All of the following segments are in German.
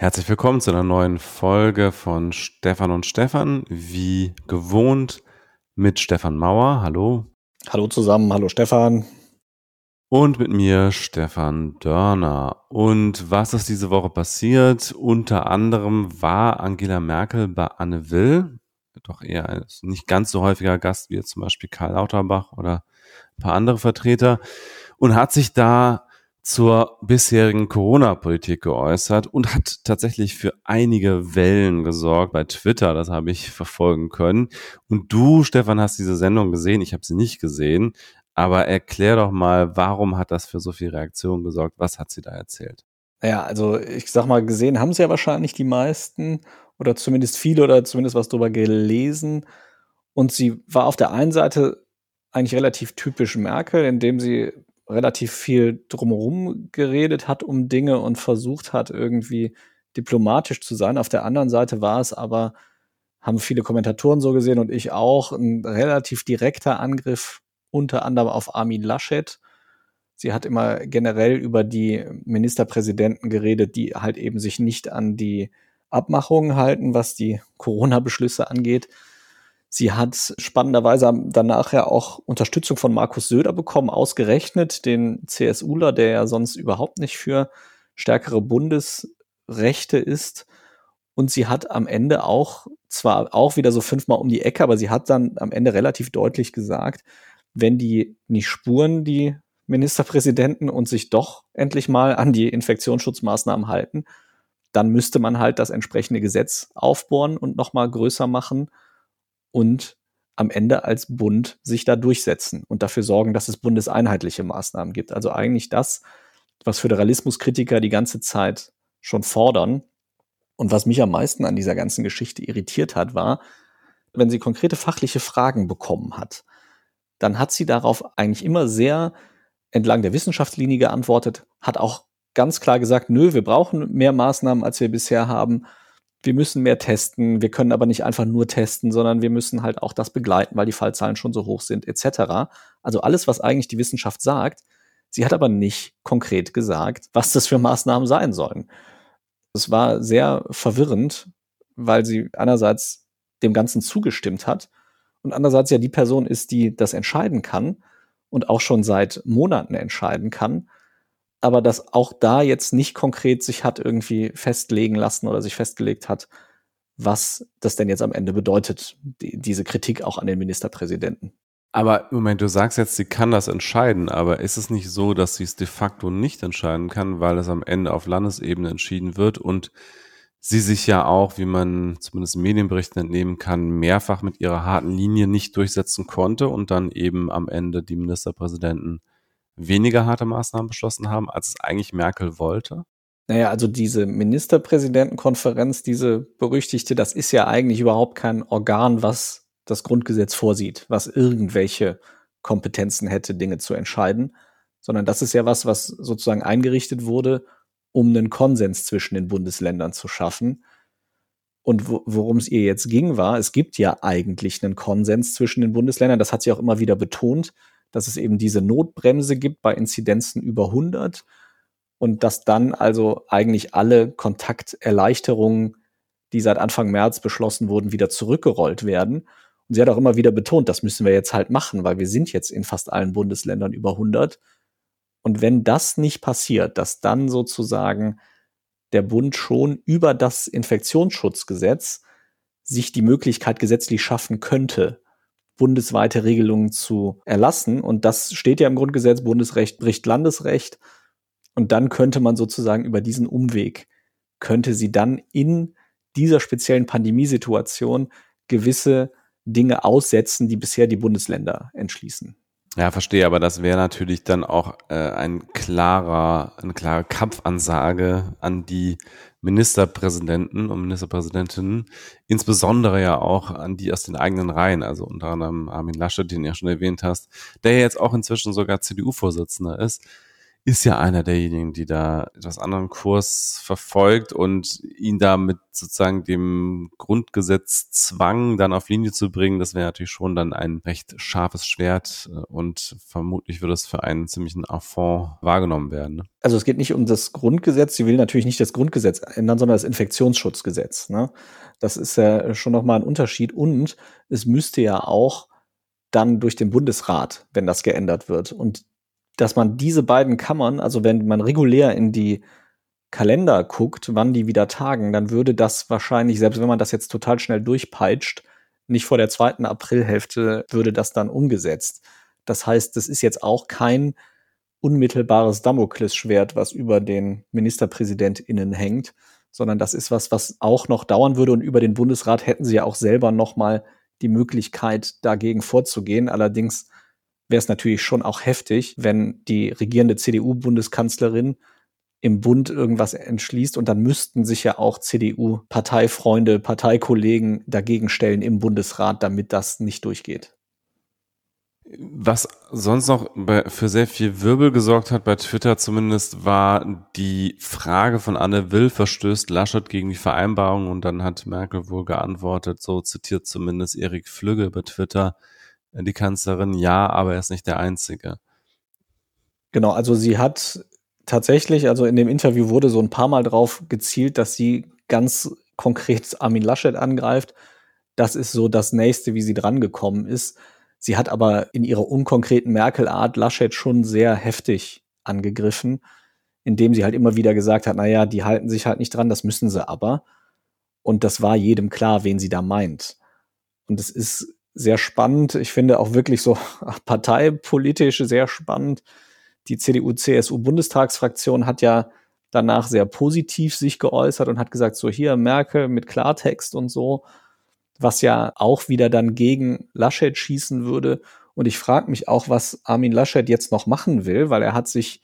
Herzlich willkommen zu einer neuen Folge von Stefan und Stefan. Wie gewohnt mit Stefan Mauer. Hallo. Hallo zusammen. Hallo Stefan. Und mit mir Stefan Dörner. Und was ist diese Woche passiert? Unter anderem war Angela Merkel bei Anne Will, doch eher ein nicht ganz so häufiger Gast wie jetzt zum Beispiel Karl Lauterbach oder ein paar andere Vertreter und hat sich da zur bisherigen Corona-Politik geäußert und hat tatsächlich für einige Wellen gesorgt bei Twitter. Das habe ich verfolgen können. Und du, Stefan, hast diese Sendung gesehen. Ich habe sie nicht gesehen. Aber erklär doch mal, warum hat das für so viel Reaktion gesorgt? Was hat sie da erzählt? Ja, also ich sag mal, gesehen haben sie ja wahrscheinlich die meisten oder zumindest viele oder zumindest was drüber gelesen. Und sie war auf der einen Seite eigentlich relativ typisch Merkel, indem sie relativ viel drumherum geredet hat um Dinge und versucht hat, irgendwie diplomatisch zu sein. Auf der anderen Seite war es aber, haben viele Kommentatoren so gesehen und ich auch, ein relativ direkter Angriff unter anderem auf Armin Laschet. Sie hat immer generell über die Ministerpräsidenten geredet, die halt eben sich nicht an die Abmachungen halten, was die Corona-Beschlüsse angeht. Sie hat spannenderweise danach ja auch Unterstützung von Markus Söder bekommen, ausgerechnet den CSUler, der ja sonst überhaupt nicht für stärkere Bundesrechte ist. Und sie hat am Ende auch, zwar auch wieder so fünfmal um die Ecke, aber sie hat dann am Ende relativ deutlich gesagt, wenn die nicht spuren, die Ministerpräsidenten, und sich doch endlich mal an die Infektionsschutzmaßnahmen halten, dann müsste man halt das entsprechende Gesetz aufbohren und nochmal größer machen und am Ende als Bund sich da durchsetzen und dafür sorgen, dass es bundeseinheitliche Maßnahmen gibt. Also eigentlich das, was Föderalismuskritiker die ganze Zeit schon fordern. Und was mich am meisten an dieser ganzen Geschichte irritiert hat, war, wenn sie konkrete fachliche Fragen bekommen hat, dann hat sie darauf eigentlich immer sehr entlang der Wissenschaftslinie geantwortet, hat auch ganz klar gesagt, nö, wir brauchen mehr Maßnahmen, als wir bisher haben wir müssen mehr testen, wir können aber nicht einfach nur testen, sondern wir müssen halt auch das begleiten, weil die Fallzahlen schon so hoch sind, etc. Also alles, was eigentlich die Wissenschaft sagt. Sie hat aber nicht konkret gesagt, was das für Maßnahmen sein sollen. Es war sehr verwirrend, weil sie einerseits dem Ganzen zugestimmt hat und andererseits ja die Person ist, die das entscheiden kann und auch schon seit Monaten entscheiden kann aber dass auch da jetzt nicht konkret sich hat irgendwie festlegen lassen oder sich festgelegt hat, was das denn jetzt am Ende bedeutet, die, diese Kritik auch an den Ministerpräsidenten. Aber Moment, du sagst jetzt, sie kann das entscheiden, aber ist es nicht so, dass sie es de facto nicht entscheiden kann, weil es am Ende auf Landesebene entschieden wird und sie sich ja auch, wie man zumindest Medienberichten entnehmen kann, mehrfach mit ihrer harten Linie nicht durchsetzen konnte und dann eben am Ende die Ministerpräsidenten weniger harte Maßnahmen beschlossen haben, als es eigentlich Merkel wollte? Naja, also diese Ministerpräsidentenkonferenz, diese berüchtigte, das ist ja eigentlich überhaupt kein Organ, was das Grundgesetz vorsieht, was irgendwelche Kompetenzen hätte, Dinge zu entscheiden, sondern das ist ja was, was sozusagen eingerichtet wurde, um einen Konsens zwischen den Bundesländern zu schaffen. Und worum es ihr jetzt ging, war, es gibt ja eigentlich einen Konsens zwischen den Bundesländern, das hat sie auch immer wieder betont dass es eben diese Notbremse gibt bei Inzidenzen über 100 und dass dann also eigentlich alle Kontakterleichterungen, die seit Anfang März beschlossen wurden, wieder zurückgerollt werden. Und sie hat auch immer wieder betont, das müssen wir jetzt halt machen, weil wir sind jetzt in fast allen Bundesländern über 100. Und wenn das nicht passiert, dass dann sozusagen der Bund schon über das Infektionsschutzgesetz sich die Möglichkeit gesetzlich schaffen könnte, bundesweite Regelungen zu erlassen. Und das steht ja im Grundgesetz, Bundesrecht bricht Landesrecht. Und dann könnte man sozusagen über diesen Umweg, könnte sie dann in dieser speziellen Pandemiesituation gewisse Dinge aussetzen, die bisher die Bundesländer entschließen. Ja, verstehe, aber das wäre natürlich dann auch äh, ein klarer, eine klare Kampfansage an die Ministerpräsidenten und Ministerpräsidentinnen, insbesondere ja auch an die aus den eigenen Reihen, also unter anderem Armin Laschet, den du ja schon erwähnt hast, der ja jetzt auch inzwischen sogar CDU-Vorsitzender ist. Ist ja einer derjenigen, die da etwas anderen Kurs verfolgt und ihn da mit sozusagen dem Grundgesetzzwang dann auf Linie zu bringen, das wäre natürlich schon dann ein recht scharfes Schwert äh, und vermutlich würde es für einen ziemlichen Affront wahrgenommen werden. Ne? Also es geht nicht um das Grundgesetz, sie will natürlich nicht das Grundgesetz ändern, sondern das Infektionsschutzgesetz. Ne? Das ist ja schon nochmal ein Unterschied und es müsste ja auch dann durch den Bundesrat, wenn das geändert wird. Und dass man diese beiden Kammern, also wenn man regulär in die Kalender guckt, wann die wieder tagen, dann würde das wahrscheinlich, selbst wenn man das jetzt total schnell durchpeitscht, nicht vor der zweiten Aprilhälfte würde das dann umgesetzt. Das heißt, das ist jetzt auch kein unmittelbares Damoklesschwert, was über den MinisterpräsidentInnen hängt, sondern das ist was, was auch noch dauern würde und über den Bundesrat hätten sie ja auch selber noch mal die Möglichkeit, dagegen vorzugehen. Allerdings wäre es natürlich schon auch heftig, wenn die regierende CDU-Bundeskanzlerin im Bund irgendwas entschließt und dann müssten sich ja auch CDU-Parteifreunde, Parteikollegen dagegen stellen im Bundesrat, damit das nicht durchgeht. Was sonst noch für sehr viel Wirbel gesorgt hat, bei Twitter zumindest, war die Frage von Anne Will, verstößt Laschet gegen die Vereinbarung? Und dann hat Merkel wohl geantwortet, so zitiert zumindest Erik Flügge bei Twitter, die Kanzlerin, ja, aber er ist nicht der Einzige. Genau, also sie hat tatsächlich, also in dem Interview wurde so ein paar Mal drauf gezielt, dass sie ganz konkret Armin Laschet angreift. Das ist so das nächste, wie sie drangekommen ist. Sie hat aber in ihrer unkonkreten Merkel-Art Laschet schon sehr heftig angegriffen, indem sie halt immer wieder gesagt hat, naja, die halten sich halt nicht dran, das müssen sie aber. Und das war jedem klar, wen sie da meint. Und es ist sehr spannend. Ich finde auch wirklich so parteipolitisch sehr spannend. Die CDU-CSU-Bundestagsfraktion hat ja danach sehr positiv sich geäußert und hat gesagt, so hier Merkel mit Klartext und so, was ja auch wieder dann gegen Laschet schießen würde. Und ich frage mich auch, was Armin Laschet jetzt noch machen will, weil er hat sich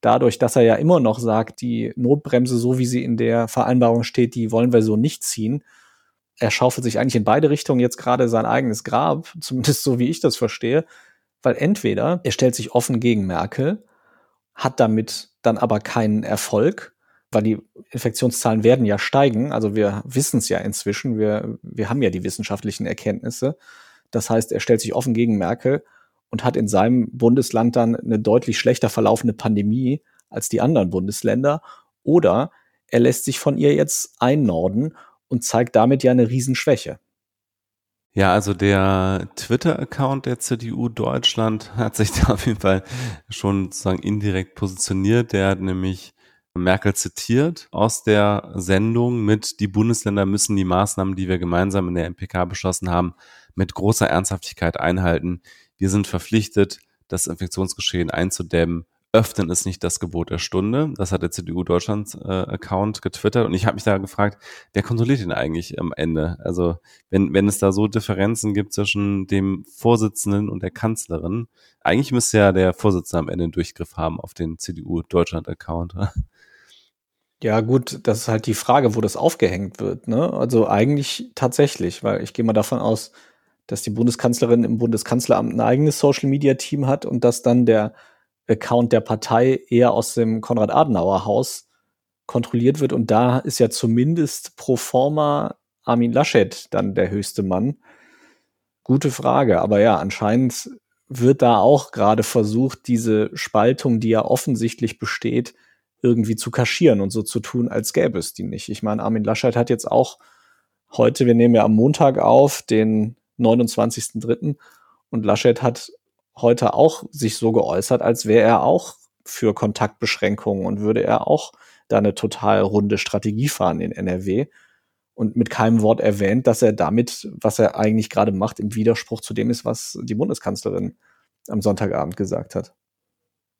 dadurch, dass er ja immer noch sagt, die Notbremse, so wie sie in der Vereinbarung steht, die wollen wir so nicht ziehen, er schaufelt sich eigentlich in beide Richtungen jetzt gerade sein eigenes Grab, zumindest so wie ich das verstehe, weil entweder er stellt sich offen gegen Merkel, hat damit dann aber keinen Erfolg, weil die Infektionszahlen werden ja steigen. Also wir wissen es ja inzwischen, wir, wir haben ja die wissenschaftlichen Erkenntnisse. Das heißt, er stellt sich offen gegen Merkel und hat in seinem Bundesland dann eine deutlich schlechter verlaufende Pandemie als die anderen Bundesländer. Oder er lässt sich von ihr jetzt einnorden und zeigt damit ja eine Riesenschwäche. Ja, also der Twitter-Account der CDU Deutschland hat sich da auf jeden Fall schon sozusagen indirekt positioniert. Der hat nämlich Merkel zitiert aus der Sendung mit, die Bundesländer müssen die Maßnahmen, die wir gemeinsam in der MPK beschlossen haben, mit großer Ernsthaftigkeit einhalten. Wir sind verpflichtet, das Infektionsgeschehen einzudämmen Öffnen ist nicht das Gebot der Stunde. Das hat der CDU Deutschland äh, Account getwittert und ich habe mich da gefragt, wer kontrolliert ihn eigentlich am Ende? Also wenn, wenn es da so Differenzen gibt zwischen dem Vorsitzenden und der Kanzlerin, eigentlich müsste ja der Vorsitzende am Ende einen Durchgriff haben auf den CDU Deutschland Account. Ja, gut, das ist halt die Frage, wo das aufgehängt wird. Ne? Also eigentlich tatsächlich, weil ich gehe mal davon aus, dass die Bundeskanzlerin im Bundeskanzleramt ein eigenes Social Media Team hat und dass dann der Account der Partei eher aus dem Konrad-Adenauer-Haus kontrolliert wird. Und da ist ja zumindest pro forma Armin Laschet dann der höchste Mann. Gute Frage. Aber ja, anscheinend wird da auch gerade versucht, diese Spaltung, die ja offensichtlich besteht, irgendwie zu kaschieren und so zu tun, als gäbe es die nicht. Ich meine, Armin Laschet hat jetzt auch heute, wir nehmen ja am Montag auf, den 29.03. Und Laschet hat heute auch sich so geäußert, als wäre er auch für Kontaktbeschränkungen und würde er auch da eine total runde Strategie fahren in NRW und mit keinem Wort erwähnt, dass er damit, was er eigentlich gerade macht, im Widerspruch zu dem ist, was die Bundeskanzlerin am Sonntagabend gesagt hat.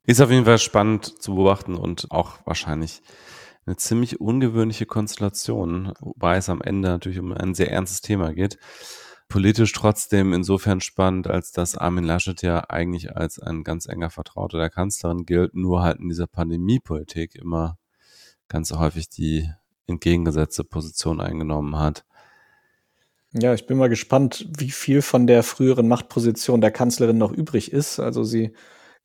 Ist auf jeden Fall spannend zu beobachten und auch wahrscheinlich eine ziemlich ungewöhnliche Konstellation, wobei es am Ende natürlich um ein sehr ernstes Thema geht politisch trotzdem insofern spannend, als dass Armin Laschet ja eigentlich als ein ganz enger Vertrauter der Kanzlerin gilt, nur halt in dieser Pandemiepolitik immer ganz häufig die entgegengesetzte Position eingenommen hat. Ja, ich bin mal gespannt, wie viel von der früheren Machtposition der Kanzlerin noch übrig ist. Also sie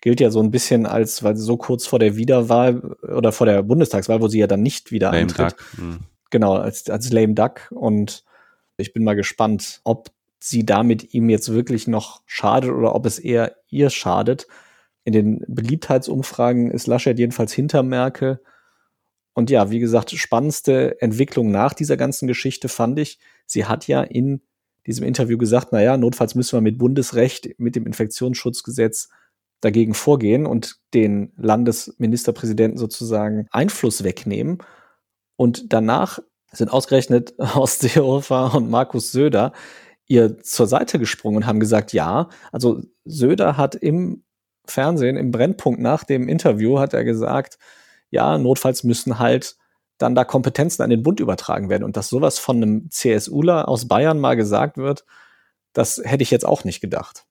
gilt ja so ein bisschen als, weil sie so kurz vor der Wiederwahl oder vor der Bundestagswahl, wo sie ja dann nicht wieder lame antritt. Duck. Hm. Genau, als, als lame duck. Und ich bin mal gespannt, ob sie damit ihm jetzt wirklich noch schadet oder ob es eher ihr schadet. In den Beliebtheitsumfragen ist Laschet jedenfalls hinter Merkel. Und ja, wie gesagt, spannendste Entwicklung nach dieser ganzen Geschichte fand ich, sie hat ja in diesem Interview gesagt, na ja, notfalls müssen wir mit Bundesrecht, mit dem Infektionsschutzgesetz dagegen vorgehen und den Landesministerpräsidenten sozusagen Einfluss wegnehmen. Und danach sind ausgerechnet Horst Seehofer und Markus Söder ihr zur Seite gesprungen und haben gesagt, ja, also Söder hat im Fernsehen, im Brennpunkt nach dem Interview, hat er gesagt, ja, notfalls müssen halt dann da Kompetenzen an den Bund übertragen werden. Und dass sowas von einem CSUler aus Bayern mal gesagt wird, das hätte ich jetzt auch nicht gedacht.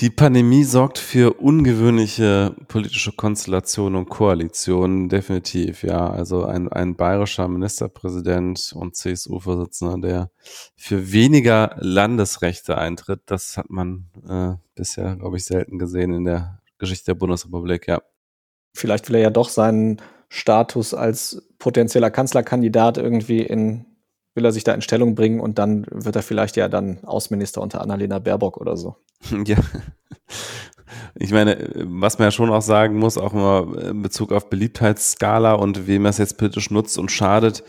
Die Pandemie sorgt für ungewöhnliche politische Konstellationen und Koalitionen, definitiv, ja. Also ein, ein bayerischer Ministerpräsident und CSU-Vorsitzender, der für weniger Landesrechte eintritt, das hat man äh, bisher, glaube ich, selten gesehen in der Geschichte der Bundesrepublik, ja. Vielleicht will er ja doch seinen Status als potenzieller Kanzlerkandidat irgendwie in will er sich da in Stellung bringen und dann wird er vielleicht ja dann Außenminister unter Annalena Baerbock oder so. Ja. Ich meine, was man ja schon auch sagen muss, auch immer in Bezug auf Beliebtheitsskala und wem es jetzt politisch nutzt und schadet,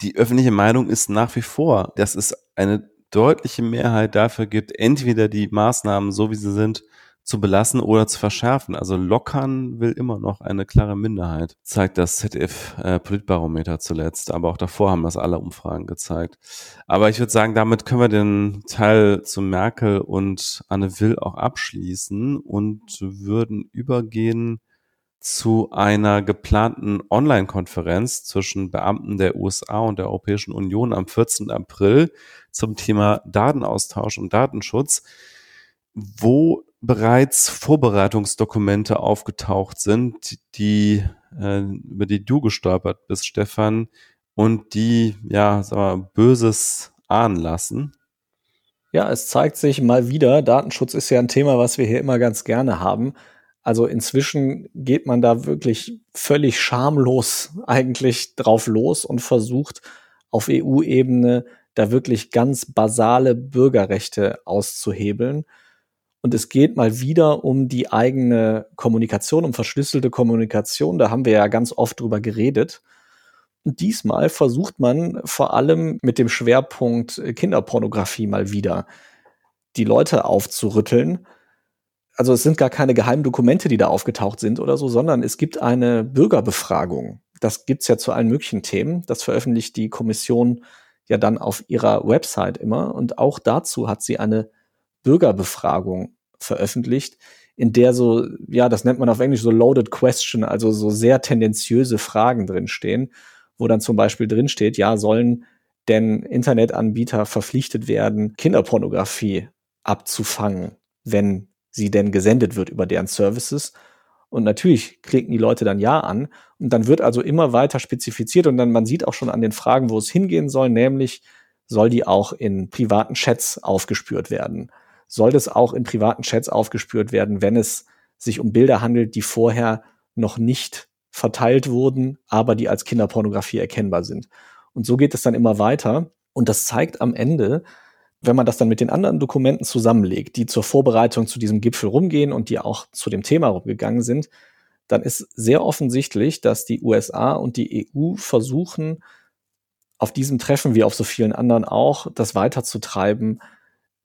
die öffentliche Meinung ist nach wie vor, dass es eine deutliche Mehrheit dafür gibt, entweder die Maßnahmen so wie sie sind zu belassen oder zu verschärfen. Also lockern will immer noch eine klare Minderheit, zeigt das ZDF äh, Politbarometer zuletzt, aber auch davor haben das alle Umfragen gezeigt. Aber ich würde sagen, damit können wir den Teil zu Merkel und Anne Will auch abschließen und würden übergehen zu einer geplanten Online-Konferenz zwischen Beamten der USA und der Europäischen Union am 14. April zum Thema Datenaustausch und Datenschutz, wo bereits Vorbereitungsdokumente aufgetaucht sind, die äh, über die du gestolpert bist, Stefan, und die ja sag mal, Böses ahnen lassen. Ja, es zeigt sich mal wieder, Datenschutz ist ja ein Thema, was wir hier immer ganz gerne haben. Also inzwischen geht man da wirklich völlig schamlos eigentlich drauf los und versucht auf EU-Ebene da wirklich ganz basale Bürgerrechte auszuhebeln. Und es geht mal wieder um die eigene Kommunikation, um verschlüsselte Kommunikation. Da haben wir ja ganz oft drüber geredet. Und diesmal versucht man vor allem mit dem Schwerpunkt Kinderpornografie mal wieder die Leute aufzurütteln. Also es sind gar keine geheimen Dokumente, die da aufgetaucht sind oder so, sondern es gibt eine Bürgerbefragung. Das gibt's ja zu allen möglichen Themen. Das veröffentlicht die Kommission ja dann auf ihrer Website immer. Und auch dazu hat sie eine Bürgerbefragung veröffentlicht, in der so, ja, das nennt man auf Englisch so loaded question, also so sehr tendenziöse Fragen drinstehen, wo dann zum Beispiel drinsteht, ja, sollen denn Internetanbieter verpflichtet werden, Kinderpornografie abzufangen, wenn sie denn gesendet wird über deren Services. Und natürlich klicken die Leute dann Ja an. Und dann wird also immer weiter spezifiziert und dann man sieht auch schon an den Fragen, wo es hingehen soll, nämlich soll die auch in privaten Chats aufgespürt werden soll das auch in privaten Chats aufgespürt werden, wenn es sich um Bilder handelt, die vorher noch nicht verteilt wurden, aber die als Kinderpornografie erkennbar sind. Und so geht es dann immer weiter. Und das zeigt am Ende, wenn man das dann mit den anderen Dokumenten zusammenlegt, die zur Vorbereitung zu diesem Gipfel rumgehen und die auch zu dem Thema rumgegangen sind, dann ist sehr offensichtlich, dass die USA und die EU versuchen, auf diesem Treffen wie auf so vielen anderen auch, das weiterzutreiben,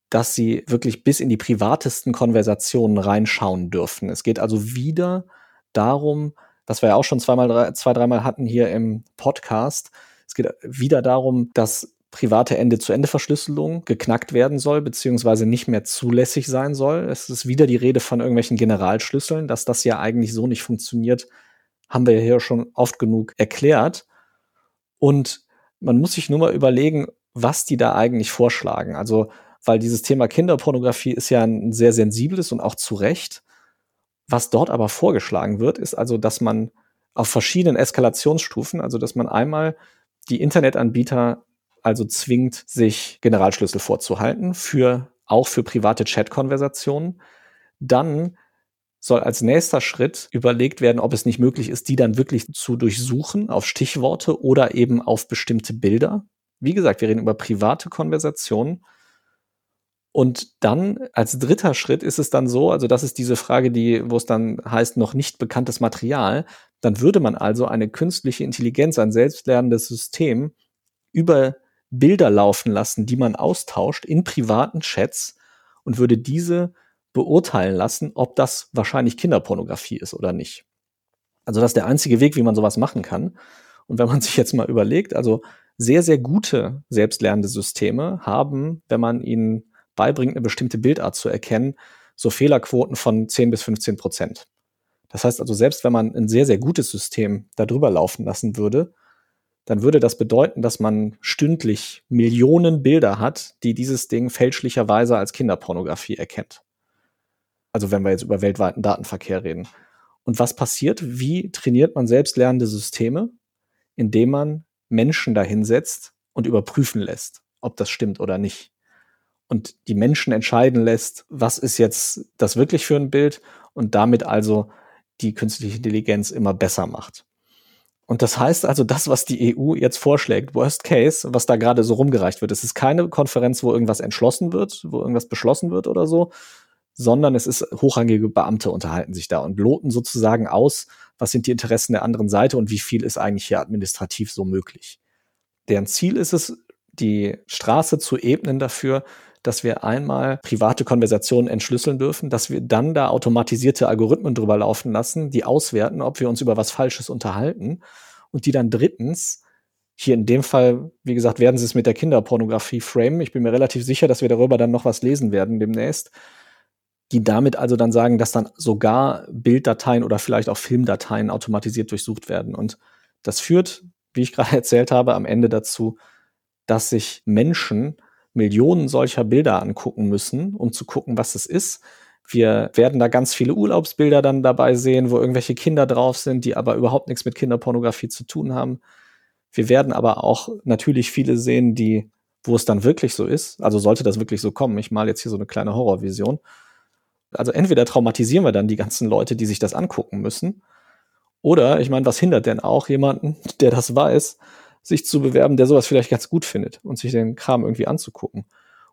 dass sie wirklich bis in die privatesten Konversationen reinschauen dürfen. Es geht also wieder darum, was wir ja auch schon zweimal, zwei, dreimal hatten hier im Podcast. Es geht wieder darum, dass private Ende-zu-Ende-Verschlüsselung geknackt werden soll, beziehungsweise nicht mehr zulässig sein soll. Es ist wieder die Rede von irgendwelchen Generalschlüsseln, dass das ja eigentlich so nicht funktioniert, haben wir hier schon oft genug erklärt. Und man muss sich nur mal überlegen, was die da eigentlich vorschlagen. Also weil dieses Thema Kinderpornografie ist ja ein sehr sensibles und auch zu Recht. Was dort aber vorgeschlagen wird, ist also, dass man auf verschiedenen Eskalationsstufen, also dass man einmal die Internetanbieter also zwingt, sich Generalschlüssel vorzuhalten, für, auch für private Chat-Konversationen, dann soll als nächster Schritt überlegt werden, ob es nicht möglich ist, die dann wirklich zu durchsuchen auf Stichworte oder eben auf bestimmte Bilder. Wie gesagt, wir reden über private Konversationen. Und dann als dritter Schritt ist es dann so, also das ist diese Frage, die, wo es dann heißt, noch nicht bekanntes Material. Dann würde man also eine künstliche Intelligenz, ein selbstlernendes System über Bilder laufen lassen, die man austauscht in privaten Chats und würde diese beurteilen lassen, ob das wahrscheinlich Kinderpornografie ist oder nicht. Also das ist der einzige Weg, wie man sowas machen kann. Und wenn man sich jetzt mal überlegt, also sehr, sehr gute selbstlernende Systeme haben, wenn man ihnen beibringt, eine bestimmte Bildart zu erkennen, so Fehlerquoten von 10 bis 15 Prozent. Das heißt also, selbst wenn man ein sehr, sehr gutes System darüber laufen lassen würde, dann würde das bedeuten, dass man stündlich Millionen Bilder hat, die dieses Ding fälschlicherweise als Kinderpornografie erkennt. Also wenn wir jetzt über weltweiten Datenverkehr reden. Und was passiert? Wie trainiert man selbstlernende Systeme? Indem man Menschen dahinsetzt und überprüfen lässt, ob das stimmt oder nicht. Und die Menschen entscheiden lässt, was ist jetzt das wirklich für ein Bild und damit also die künstliche Intelligenz immer besser macht. Und das heißt also, das, was die EU jetzt vorschlägt, Worst Case, was da gerade so rumgereicht wird, es ist keine Konferenz, wo irgendwas entschlossen wird, wo irgendwas beschlossen wird oder so, sondern es ist hochrangige Beamte unterhalten sich da und loten sozusagen aus, was sind die Interessen der anderen Seite und wie viel ist eigentlich hier administrativ so möglich. Deren Ziel ist es, die Straße zu ebnen dafür, dass wir einmal private Konversationen entschlüsseln dürfen, dass wir dann da automatisierte Algorithmen drüber laufen lassen, die auswerten, ob wir uns über was Falsches unterhalten und die dann drittens hier in dem Fall, wie gesagt, werden sie es mit der Kinderpornografie framen. Ich bin mir relativ sicher, dass wir darüber dann noch was lesen werden demnächst. Die damit also dann sagen, dass dann sogar Bilddateien oder vielleicht auch Filmdateien automatisiert durchsucht werden. Und das führt, wie ich gerade erzählt habe, am Ende dazu, dass sich Menschen Millionen solcher Bilder angucken müssen, um zu gucken, was es ist. Wir werden da ganz viele Urlaubsbilder dann dabei sehen, wo irgendwelche Kinder drauf sind, die aber überhaupt nichts mit Kinderpornografie zu tun haben. Wir werden aber auch natürlich viele sehen, die, wo es dann wirklich so ist. Also sollte das wirklich so kommen. Ich mal jetzt hier so eine kleine Horrorvision. Also entweder traumatisieren wir dann die ganzen Leute, die sich das angucken müssen. Oder, ich meine, was hindert denn auch jemanden, der das weiß, sich zu bewerben, der sowas vielleicht ganz gut findet und sich den Kram irgendwie anzugucken.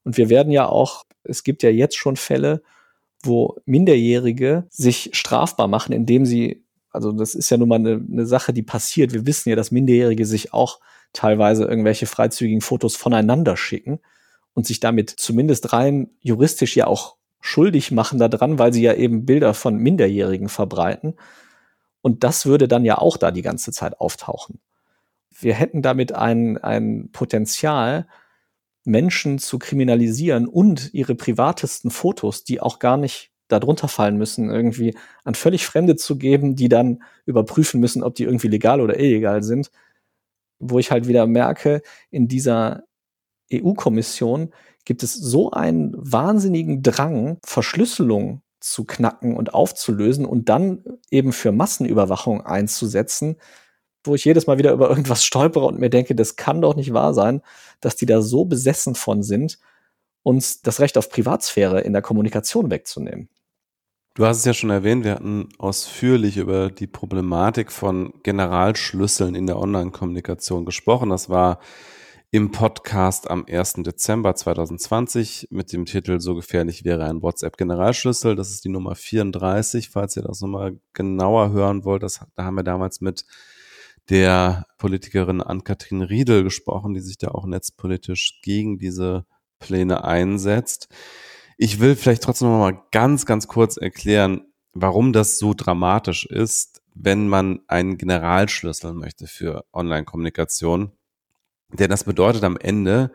Und wir werden ja auch, es gibt ja jetzt schon Fälle, wo Minderjährige sich strafbar machen, indem sie, also das ist ja nun mal eine, eine Sache, die passiert. Wir wissen ja, dass Minderjährige sich auch teilweise irgendwelche freizügigen Fotos voneinander schicken und sich damit zumindest rein juristisch ja auch schuldig machen daran, weil sie ja eben Bilder von Minderjährigen verbreiten. Und das würde dann ja auch da die ganze Zeit auftauchen wir hätten damit ein, ein Potenzial, Menschen zu kriminalisieren und ihre privatesten Fotos, die auch gar nicht darunter fallen müssen, irgendwie an völlig Fremde zu geben, die dann überprüfen müssen, ob die irgendwie legal oder illegal sind. Wo ich halt wieder merke, in dieser EU-Kommission gibt es so einen wahnsinnigen Drang, Verschlüsselung zu knacken und aufzulösen und dann eben für Massenüberwachung einzusetzen, wo ich jedes Mal wieder über irgendwas stolpere und mir denke, das kann doch nicht wahr sein, dass die da so besessen von sind, uns das Recht auf Privatsphäre in der Kommunikation wegzunehmen. Du hast es ja schon erwähnt, wir hatten ausführlich über die Problematik von Generalschlüsseln in der Online-Kommunikation gesprochen. Das war im Podcast am 1. Dezember 2020 mit dem Titel So gefährlich wäre ein WhatsApp-Generalschlüssel. Das ist die Nummer 34, falls ihr das nochmal genauer hören wollt. Das, da haben wir damals mit der Politikerin Ann-Kathrin Riedel gesprochen, die sich da auch netzpolitisch gegen diese Pläne einsetzt. Ich will vielleicht trotzdem noch mal ganz, ganz kurz erklären, warum das so dramatisch ist, wenn man einen Generalschlüssel möchte für Online-Kommunikation. Denn das bedeutet am Ende,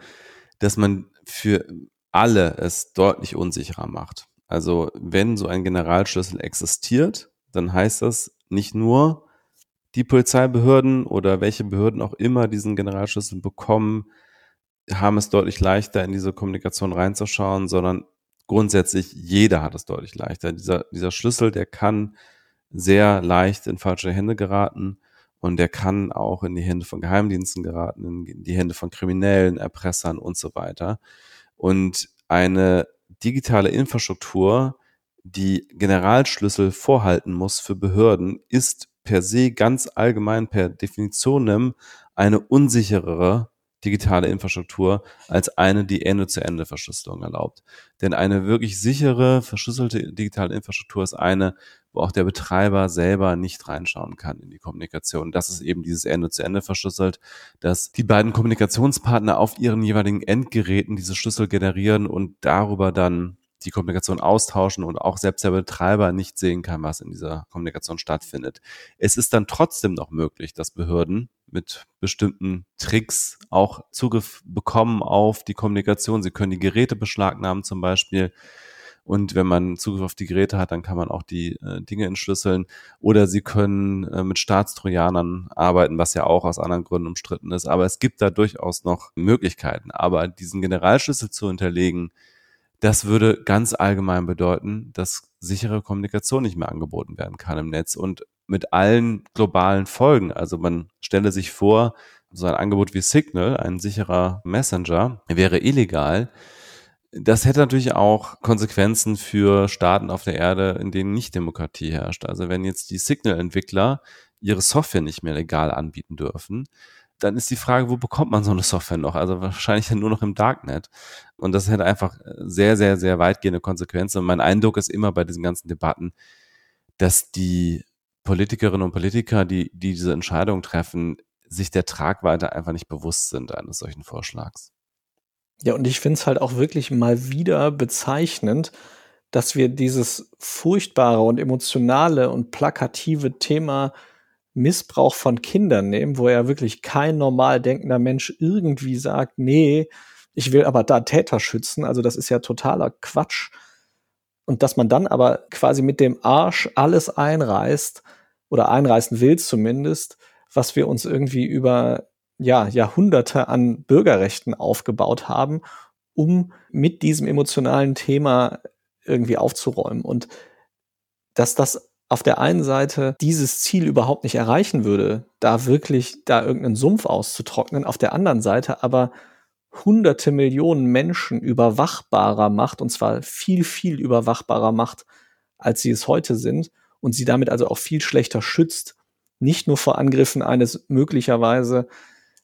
dass man für alle es deutlich unsicherer macht. Also wenn so ein Generalschlüssel existiert, dann heißt das nicht nur, die Polizeibehörden oder welche Behörden auch immer diesen Generalschlüssel bekommen, haben es deutlich leichter, in diese Kommunikation reinzuschauen, sondern grundsätzlich jeder hat es deutlich leichter. Dieser, dieser Schlüssel, der kann sehr leicht in falsche Hände geraten und der kann auch in die Hände von Geheimdiensten geraten, in die Hände von Kriminellen, Erpressern und so weiter. Und eine digitale Infrastruktur die Generalschlüssel vorhalten muss für Behörden, ist per se ganz allgemein per Definitionem eine unsicherere digitale Infrastruktur als eine, die Ende-zu-Ende-Verschlüsselung erlaubt. Denn eine wirklich sichere, verschlüsselte digitale Infrastruktur ist eine, wo auch der Betreiber selber nicht reinschauen kann in die Kommunikation. Das ist eben dieses Ende-zu-Ende verschlüsselt, dass die beiden Kommunikationspartner auf ihren jeweiligen Endgeräten diese Schlüssel generieren und darüber dann die Kommunikation austauschen und auch selbst der Betreiber nicht sehen kann, was in dieser Kommunikation stattfindet. Es ist dann trotzdem noch möglich, dass Behörden mit bestimmten Tricks auch Zugriff bekommen auf die Kommunikation. Sie können die Geräte beschlagnahmen zum Beispiel. Und wenn man Zugriff auf die Geräte hat, dann kann man auch die äh, Dinge entschlüsseln. Oder sie können äh, mit Staatstrojanern arbeiten, was ja auch aus anderen Gründen umstritten ist. Aber es gibt da durchaus noch Möglichkeiten. Aber diesen Generalschlüssel zu hinterlegen, das würde ganz allgemein bedeuten, dass sichere Kommunikation nicht mehr angeboten werden kann im Netz und mit allen globalen Folgen. Also man stelle sich vor, so ein Angebot wie Signal, ein sicherer Messenger, wäre illegal. Das hätte natürlich auch Konsequenzen für Staaten auf der Erde, in denen nicht Demokratie herrscht. Also wenn jetzt die Signal-Entwickler ihre Software nicht mehr legal anbieten dürfen, dann ist die Frage, wo bekommt man so eine Software noch? Also wahrscheinlich nur noch im Darknet. Und das hätte einfach sehr, sehr, sehr weitgehende Konsequenzen. Und mein Eindruck ist immer bei diesen ganzen Debatten, dass die Politikerinnen und Politiker, die, die diese Entscheidung treffen, sich der Tragweite einfach nicht bewusst sind eines solchen Vorschlags. Ja, und ich finde es halt auch wirklich mal wieder bezeichnend, dass wir dieses furchtbare und emotionale und plakative Thema Missbrauch von Kindern nehmen, wo ja wirklich kein normal denkender Mensch irgendwie sagt, nee, ich will aber da Täter schützen. Also das ist ja totaler Quatsch. Und dass man dann aber quasi mit dem Arsch alles einreißt oder einreißen will zumindest, was wir uns irgendwie über ja, Jahrhunderte an Bürgerrechten aufgebaut haben, um mit diesem emotionalen Thema irgendwie aufzuräumen. Und dass das auf der einen Seite dieses Ziel überhaupt nicht erreichen würde, da wirklich da irgendeinen Sumpf auszutrocknen, auf der anderen Seite aber hunderte Millionen Menschen überwachbarer macht, und zwar viel, viel überwachbarer macht, als sie es heute sind, und sie damit also auch viel schlechter schützt, nicht nur vor Angriffen eines möglicherweise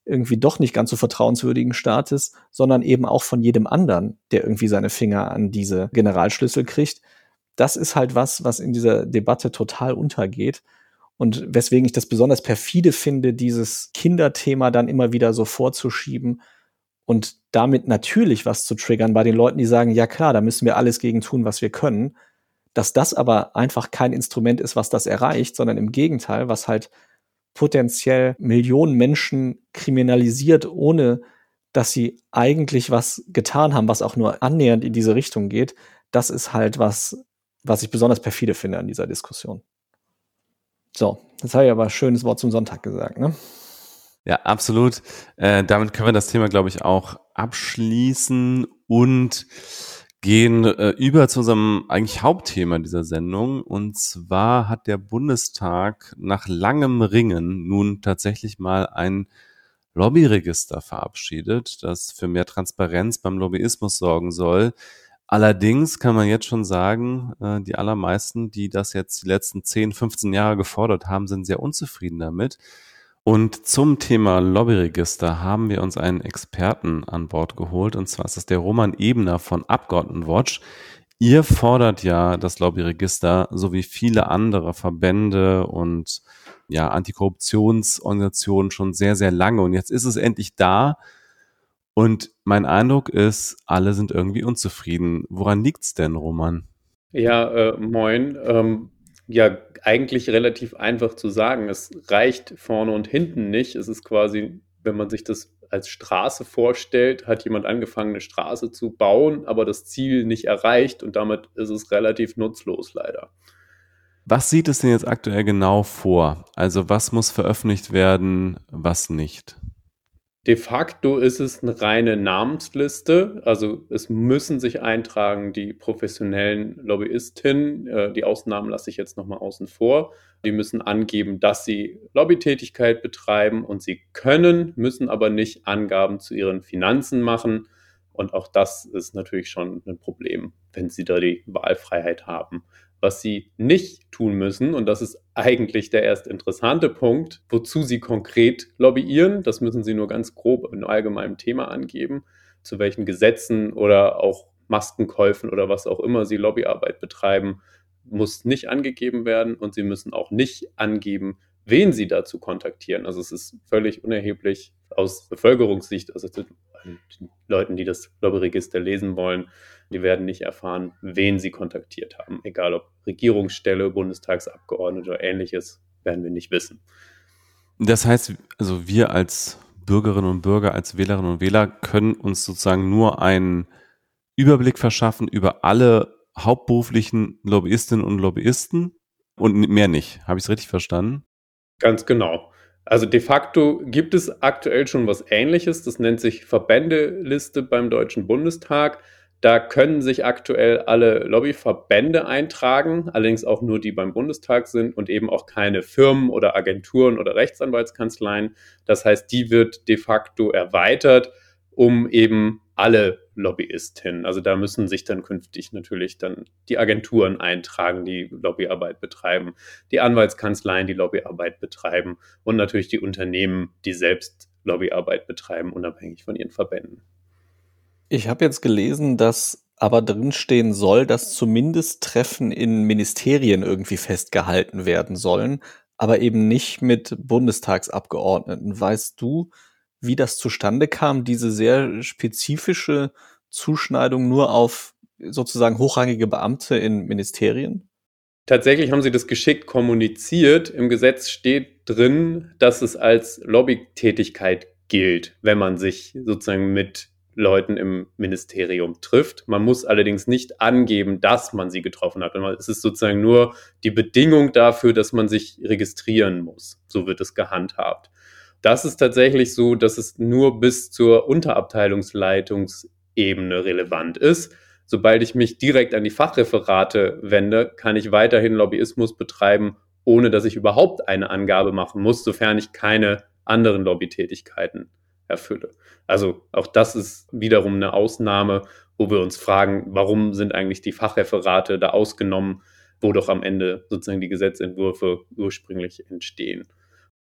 irgendwie doch nicht ganz so vertrauenswürdigen Staates, sondern eben auch von jedem anderen, der irgendwie seine Finger an diese Generalschlüssel kriegt, das ist halt was, was in dieser Debatte total untergeht. Und weswegen ich das besonders perfide finde, dieses Kinderthema dann immer wieder so vorzuschieben und damit natürlich was zu triggern bei den Leuten, die sagen, ja klar, da müssen wir alles gegen tun, was wir können. Dass das aber einfach kein Instrument ist, was das erreicht, sondern im Gegenteil, was halt potenziell Millionen Menschen kriminalisiert, ohne dass sie eigentlich was getan haben, was auch nur annähernd in diese Richtung geht. Das ist halt was, was ich besonders perfide finde an dieser Diskussion. So, jetzt habe ich aber ein schönes Wort zum Sonntag gesagt, ne? Ja, absolut. Äh, damit können wir das Thema, glaube ich, auch abschließen und gehen äh, über zu unserem eigentlich Hauptthema dieser Sendung. Und zwar hat der Bundestag nach langem Ringen nun tatsächlich mal ein Lobbyregister verabschiedet, das für mehr Transparenz beim Lobbyismus sorgen soll. Allerdings kann man jetzt schon sagen, äh, die allermeisten, die das jetzt die letzten 10, 15 Jahre gefordert haben, sind sehr unzufrieden damit. Und zum Thema Lobbyregister haben wir uns einen Experten an Bord geholt, und zwar ist es der Roman Ebner von Abgeordnetenwatch. Ihr fordert ja das Lobbyregister sowie viele andere Verbände und ja, Antikorruptionsorganisationen schon sehr, sehr lange. Und jetzt ist es endlich da. Und mein Eindruck ist, alle sind irgendwie unzufrieden. Woran liegt's denn, Roman? Ja, äh, moin. Ähm, ja, eigentlich relativ einfach zu sagen. Es reicht vorne und hinten nicht. Es ist quasi, wenn man sich das als Straße vorstellt, hat jemand angefangen, eine Straße zu bauen, aber das Ziel nicht erreicht und damit ist es relativ nutzlos leider. Was sieht es denn jetzt aktuell genau vor? Also was muss veröffentlicht werden, was nicht? De facto ist es eine reine Namensliste. Also es müssen sich eintragen die professionellen Lobbyistinnen. Äh, die Ausnahmen lasse ich jetzt nochmal außen vor. Die müssen angeben, dass sie Lobbytätigkeit betreiben und sie können, müssen aber nicht Angaben zu ihren Finanzen machen. Und auch das ist natürlich schon ein Problem, wenn sie da die Wahlfreiheit haben. Was sie nicht tun müssen, und das ist eigentlich der erst interessante Punkt, wozu sie konkret lobbyieren, das müssen sie nur ganz grob in allgemeinem Thema angeben, zu welchen Gesetzen oder auch Maskenkäufen oder was auch immer sie Lobbyarbeit betreiben, muss nicht angegeben werden. Und sie müssen auch nicht angeben, wen sie dazu kontaktieren. Also es ist völlig unerheblich aus Bevölkerungssicht, also den Leuten, die das Lobbyregister lesen wollen, die werden nicht erfahren, wen sie kontaktiert haben. Egal ob Regierungsstelle, Bundestagsabgeordnete oder ähnliches, werden wir nicht wissen. Das heißt, also wir als Bürgerinnen und Bürger, als Wählerinnen und Wähler können uns sozusagen nur einen Überblick verschaffen über alle hauptberuflichen Lobbyistinnen und Lobbyisten und mehr nicht. Habe ich es richtig verstanden? Ganz genau. Also de facto gibt es aktuell schon was Ähnliches. Das nennt sich Verbändeliste beim Deutschen Bundestag. Da können sich aktuell alle Lobbyverbände eintragen, allerdings auch nur die beim Bundestag sind und eben auch keine Firmen oder Agenturen oder Rechtsanwaltskanzleien. Das heißt, die wird de facto erweitert, um eben alle Lobbyistinnen. Also da müssen sich dann künftig natürlich dann die Agenturen eintragen, die Lobbyarbeit betreiben, die Anwaltskanzleien, die Lobbyarbeit betreiben und natürlich die Unternehmen, die selbst Lobbyarbeit betreiben, unabhängig von ihren Verbänden. Ich habe jetzt gelesen, dass aber drinstehen soll, dass zumindest Treffen in Ministerien irgendwie festgehalten werden sollen, aber eben nicht mit Bundestagsabgeordneten. Weißt du, wie das zustande kam, diese sehr spezifische Zuschneidung nur auf sozusagen hochrangige Beamte in Ministerien? Tatsächlich haben sie das geschickt kommuniziert. Im Gesetz steht drin, dass es als Lobbytätigkeit gilt, wenn man sich sozusagen mit Leuten im Ministerium trifft. Man muss allerdings nicht angeben, dass man sie getroffen hat. Es ist sozusagen nur die Bedingung dafür, dass man sich registrieren muss. So wird es gehandhabt. Das ist tatsächlich so, dass es nur bis zur Unterabteilungsleitungsebene relevant ist. Sobald ich mich direkt an die Fachreferate wende, kann ich weiterhin Lobbyismus betreiben, ohne dass ich überhaupt eine Angabe machen muss, sofern ich keine anderen Lobbytätigkeiten erfülle. Also auch das ist wiederum eine Ausnahme, wo wir uns fragen, warum sind eigentlich die Fachreferate da ausgenommen, wo doch am Ende sozusagen die Gesetzentwürfe ursprünglich entstehen.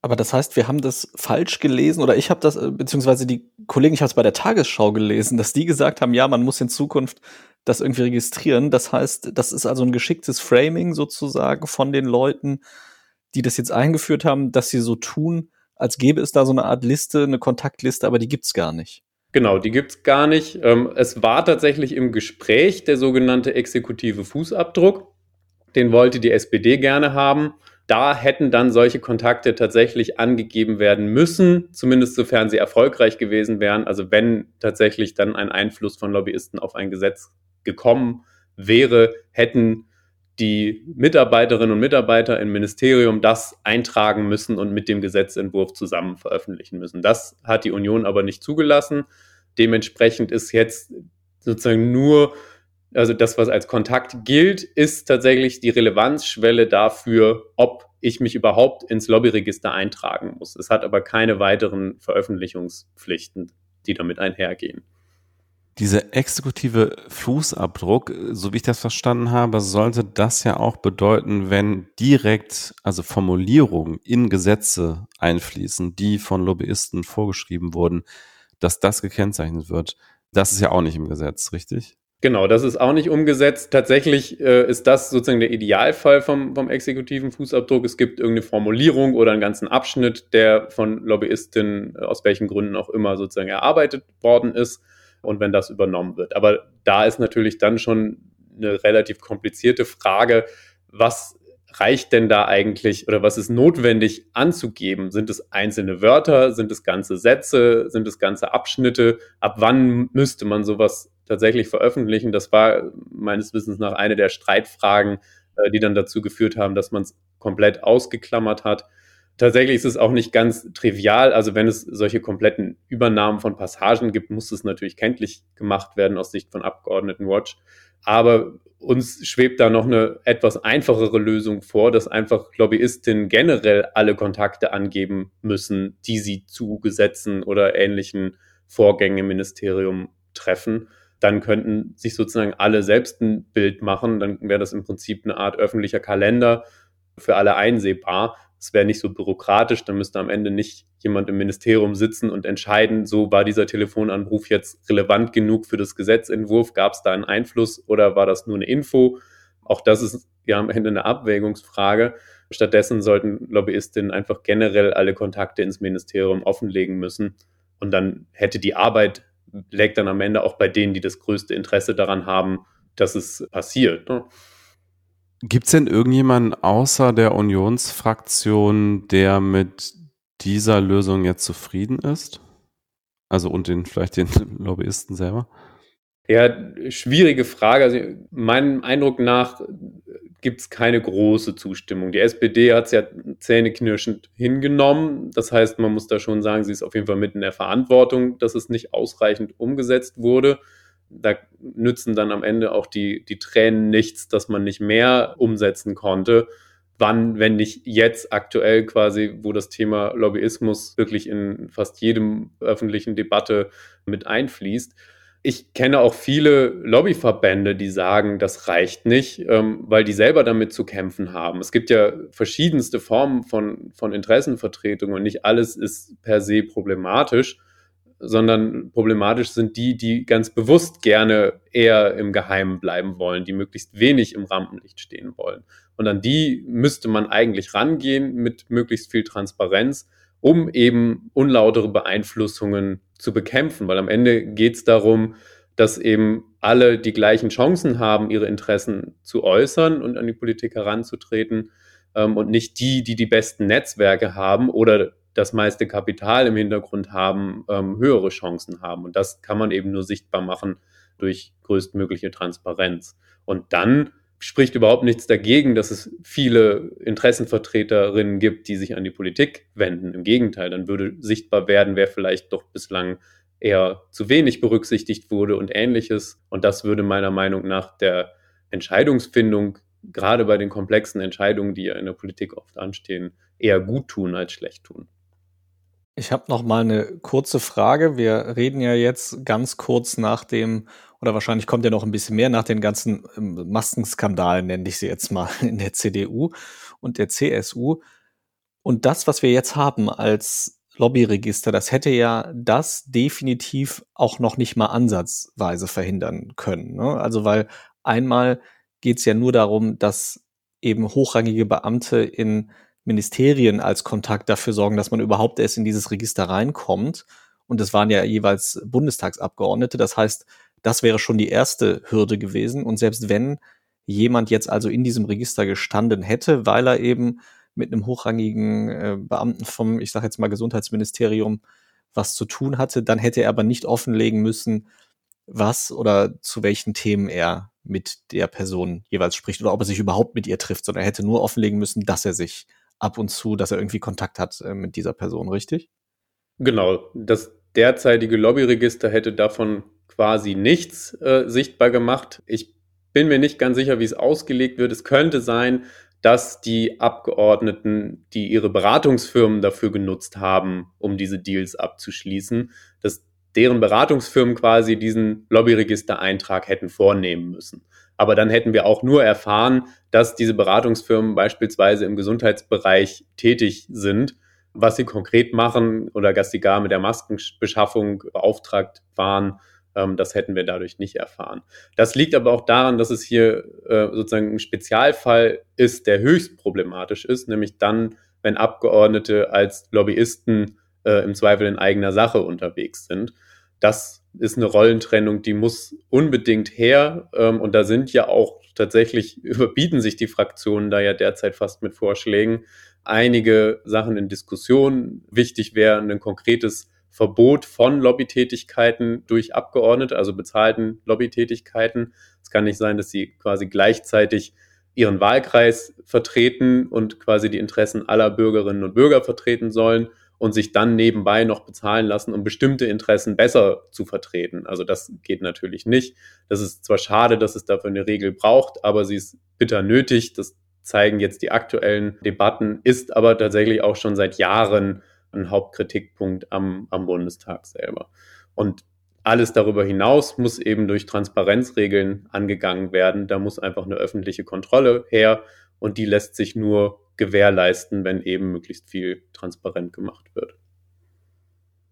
Aber das heißt, wir haben das falsch gelesen oder ich habe das, äh, beziehungsweise die Kollegen, ich habe es bei der Tagesschau gelesen, dass die gesagt haben, ja, man muss in Zukunft das irgendwie registrieren. Das heißt, das ist also ein geschicktes Framing sozusagen von den Leuten, die das jetzt eingeführt haben, dass sie so tun, als gäbe es da so eine Art Liste, eine Kontaktliste, aber die gibt's gar nicht. Genau, die gibt's gar nicht. Ähm, es war tatsächlich im Gespräch der sogenannte exekutive Fußabdruck. Den wollte die SPD gerne haben da hätten dann solche Kontakte tatsächlich angegeben werden müssen, zumindest sofern sie erfolgreich gewesen wären. Also wenn tatsächlich dann ein Einfluss von Lobbyisten auf ein Gesetz gekommen wäre, hätten die Mitarbeiterinnen und Mitarbeiter im Ministerium das eintragen müssen und mit dem Gesetzentwurf zusammen veröffentlichen müssen. Das hat die Union aber nicht zugelassen. Dementsprechend ist jetzt sozusagen nur also das, was als Kontakt gilt, ist tatsächlich die Relevanzschwelle dafür, ob ich mich überhaupt ins Lobbyregister eintragen muss. Es hat aber keine weiteren Veröffentlichungspflichten, die damit einhergehen. Dieser exekutive Fußabdruck, so wie ich das verstanden habe, sollte das ja auch bedeuten, wenn direkt, also Formulierungen in Gesetze einfließen, die von Lobbyisten vorgeschrieben wurden, dass das gekennzeichnet wird. Das ist ja auch nicht im Gesetz, richtig? Genau, das ist auch nicht umgesetzt. Tatsächlich äh, ist das sozusagen der Idealfall vom, vom exekutiven Fußabdruck. Es gibt irgendeine Formulierung oder einen ganzen Abschnitt, der von Lobbyistinnen äh, aus welchen Gründen auch immer sozusagen erarbeitet worden ist und wenn das übernommen wird. Aber da ist natürlich dann schon eine relativ komplizierte Frage, was reicht denn da eigentlich oder was ist notwendig anzugeben? Sind es einzelne Wörter? Sind es ganze Sätze? Sind es ganze Abschnitte? Ab wann müsste man sowas tatsächlich veröffentlichen. Das war meines Wissens nach eine der Streitfragen, äh, die dann dazu geführt haben, dass man es komplett ausgeklammert hat. Tatsächlich ist es auch nicht ganz trivial. Also wenn es solche kompletten Übernahmen von Passagen gibt, muss es natürlich kenntlich gemacht werden aus Sicht von Abgeordnetenwatch. Aber uns schwebt da noch eine etwas einfachere Lösung vor, dass einfach Lobbyistinnen generell alle Kontakte angeben müssen, die sie zu Gesetzen oder ähnlichen Vorgängen im Ministerium treffen, dann könnten sich sozusagen alle selbst ein Bild machen. Dann wäre das im Prinzip eine Art öffentlicher Kalender für alle einsehbar. Es wäre nicht so bürokratisch, dann müsste am Ende nicht jemand im Ministerium sitzen und entscheiden, so war dieser Telefonanruf jetzt relevant genug für das Gesetzentwurf, gab es da einen Einfluss oder war das nur eine Info? Auch das ist ja am Ende eine Abwägungsfrage. Stattdessen sollten Lobbyistinnen einfach generell alle Kontakte ins Ministerium offenlegen müssen. Und dann hätte die Arbeit, lägt dann am Ende auch bei denen, die das größte Interesse daran haben, dass es passiert. Ne? Gibt es denn irgendjemanden außer der Unionsfraktion, der mit dieser Lösung jetzt zufrieden ist? Also und den vielleicht den Lobbyisten selber? Ja, schwierige Frage. Also meinem Eindruck nach gibt es keine große Zustimmung. Die SPD hat es ja zähneknirschend hingenommen. Das heißt, man muss da schon sagen, sie ist auf jeden Fall mitten in der Verantwortung, dass es nicht ausreichend umgesetzt wurde. Da nützen dann am Ende auch die, die Tränen nichts, dass man nicht mehr umsetzen konnte. Wann, wenn nicht jetzt aktuell quasi, wo das Thema Lobbyismus wirklich in fast jedem öffentlichen Debatte mit einfließt. Ich kenne auch viele Lobbyverbände, die sagen, das reicht nicht, ähm, weil die selber damit zu kämpfen haben. Es gibt ja verschiedenste Formen von, von Interessenvertretung und nicht alles ist per se problematisch, sondern problematisch sind die, die ganz bewusst gerne eher im Geheimen bleiben wollen, die möglichst wenig im Rampenlicht stehen wollen. Und an die müsste man eigentlich rangehen mit möglichst viel Transparenz um eben unlautere Beeinflussungen zu bekämpfen, weil am Ende geht es darum, dass eben alle die gleichen Chancen haben, ihre Interessen zu äußern und an die Politik heranzutreten ähm, und nicht die, die die besten Netzwerke haben oder das meiste Kapital im Hintergrund haben, ähm, höhere Chancen haben. Und das kann man eben nur sichtbar machen durch größtmögliche Transparenz. Und dann spricht überhaupt nichts dagegen, dass es viele Interessenvertreterinnen gibt, die sich an die Politik wenden. Im Gegenteil, dann würde sichtbar werden, wer vielleicht doch bislang eher zu wenig berücksichtigt wurde und ähnliches. Und das würde meiner Meinung nach der Entscheidungsfindung, gerade bei den komplexen Entscheidungen, die ja in der Politik oft anstehen, eher gut tun als schlecht tun. Ich habe noch mal eine kurze Frage. Wir reden ja jetzt ganz kurz nach dem oder wahrscheinlich kommt ja noch ein bisschen mehr nach den ganzen ähm, Maskenskandalen, nenne ich sie jetzt mal, in der CDU und der CSU. Und das, was wir jetzt haben als Lobbyregister, das hätte ja das definitiv auch noch nicht mal ansatzweise verhindern können. Ne? Also weil einmal geht es ja nur darum, dass eben hochrangige Beamte in Ministerien als Kontakt dafür sorgen, dass man überhaupt erst in dieses Register reinkommt. Und das waren ja jeweils Bundestagsabgeordnete. Das heißt, das wäre schon die erste Hürde gewesen. Und selbst wenn jemand jetzt also in diesem Register gestanden hätte, weil er eben mit einem hochrangigen äh, Beamten vom, ich sage jetzt mal, Gesundheitsministerium was zu tun hatte, dann hätte er aber nicht offenlegen müssen, was oder zu welchen Themen er mit der Person jeweils spricht oder ob er sich überhaupt mit ihr trifft, sondern er hätte nur offenlegen müssen, dass er sich ab und zu, dass er irgendwie Kontakt hat äh, mit dieser Person, richtig? Genau. Das derzeitige Lobbyregister hätte davon quasi nichts äh, sichtbar gemacht. Ich bin mir nicht ganz sicher, wie es ausgelegt wird. Es könnte sein, dass die Abgeordneten, die ihre Beratungsfirmen dafür genutzt haben, um diese Deals abzuschließen, dass deren Beratungsfirmen quasi diesen Lobbyregistereintrag hätten vornehmen müssen. Aber dann hätten wir auch nur erfahren, dass diese Beratungsfirmen beispielsweise im Gesundheitsbereich tätig sind. Was sie konkret machen oder dass sie gar mit der Maskenbeschaffung beauftragt waren, das hätten wir dadurch nicht erfahren. Das liegt aber auch daran, dass es hier äh, sozusagen ein Spezialfall ist, der höchst problematisch ist, nämlich dann, wenn Abgeordnete als Lobbyisten äh, im Zweifel in eigener Sache unterwegs sind. Das ist eine Rollentrennung, die muss unbedingt her. Ähm, und da sind ja auch tatsächlich, überbieten sich die Fraktionen da ja derzeit fast mit Vorschlägen. Einige Sachen in Diskussion. Wichtig wäre ein konkretes Verbot von Lobbytätigkeiten durch Abgeordnete, also bezahlten Lobbytätigkeiten. Es kann nicht sein, dass sie quasi gleichzeitig ihren Wahlkreis vertreten und quasi die Interessen aller Bürgerinnen und Bürger vertreten sollen und sich dann nebenbei noch bezahlen lassen, um bestimmte Interessen besser zu vertreten. Also das geht natürlich nicht. Das ist zwar schade, dass es dafür eine Regel braucht, aber sie ist bitter nötig. Das zeigen jetzt die aktuellen Debatten, ist aber tatsächlich auch schon seit Jahren ein Hauptkritikpunkt am, am Bundestag selber. Und alles darüber hinaus muss eben durch Transparenzregeln angegangen werden. Da muss einfach eine öffentliche Kontrolle her und die lässt sich nur gewährleisten, wenn eben möglichst viel transparent gemacht wird.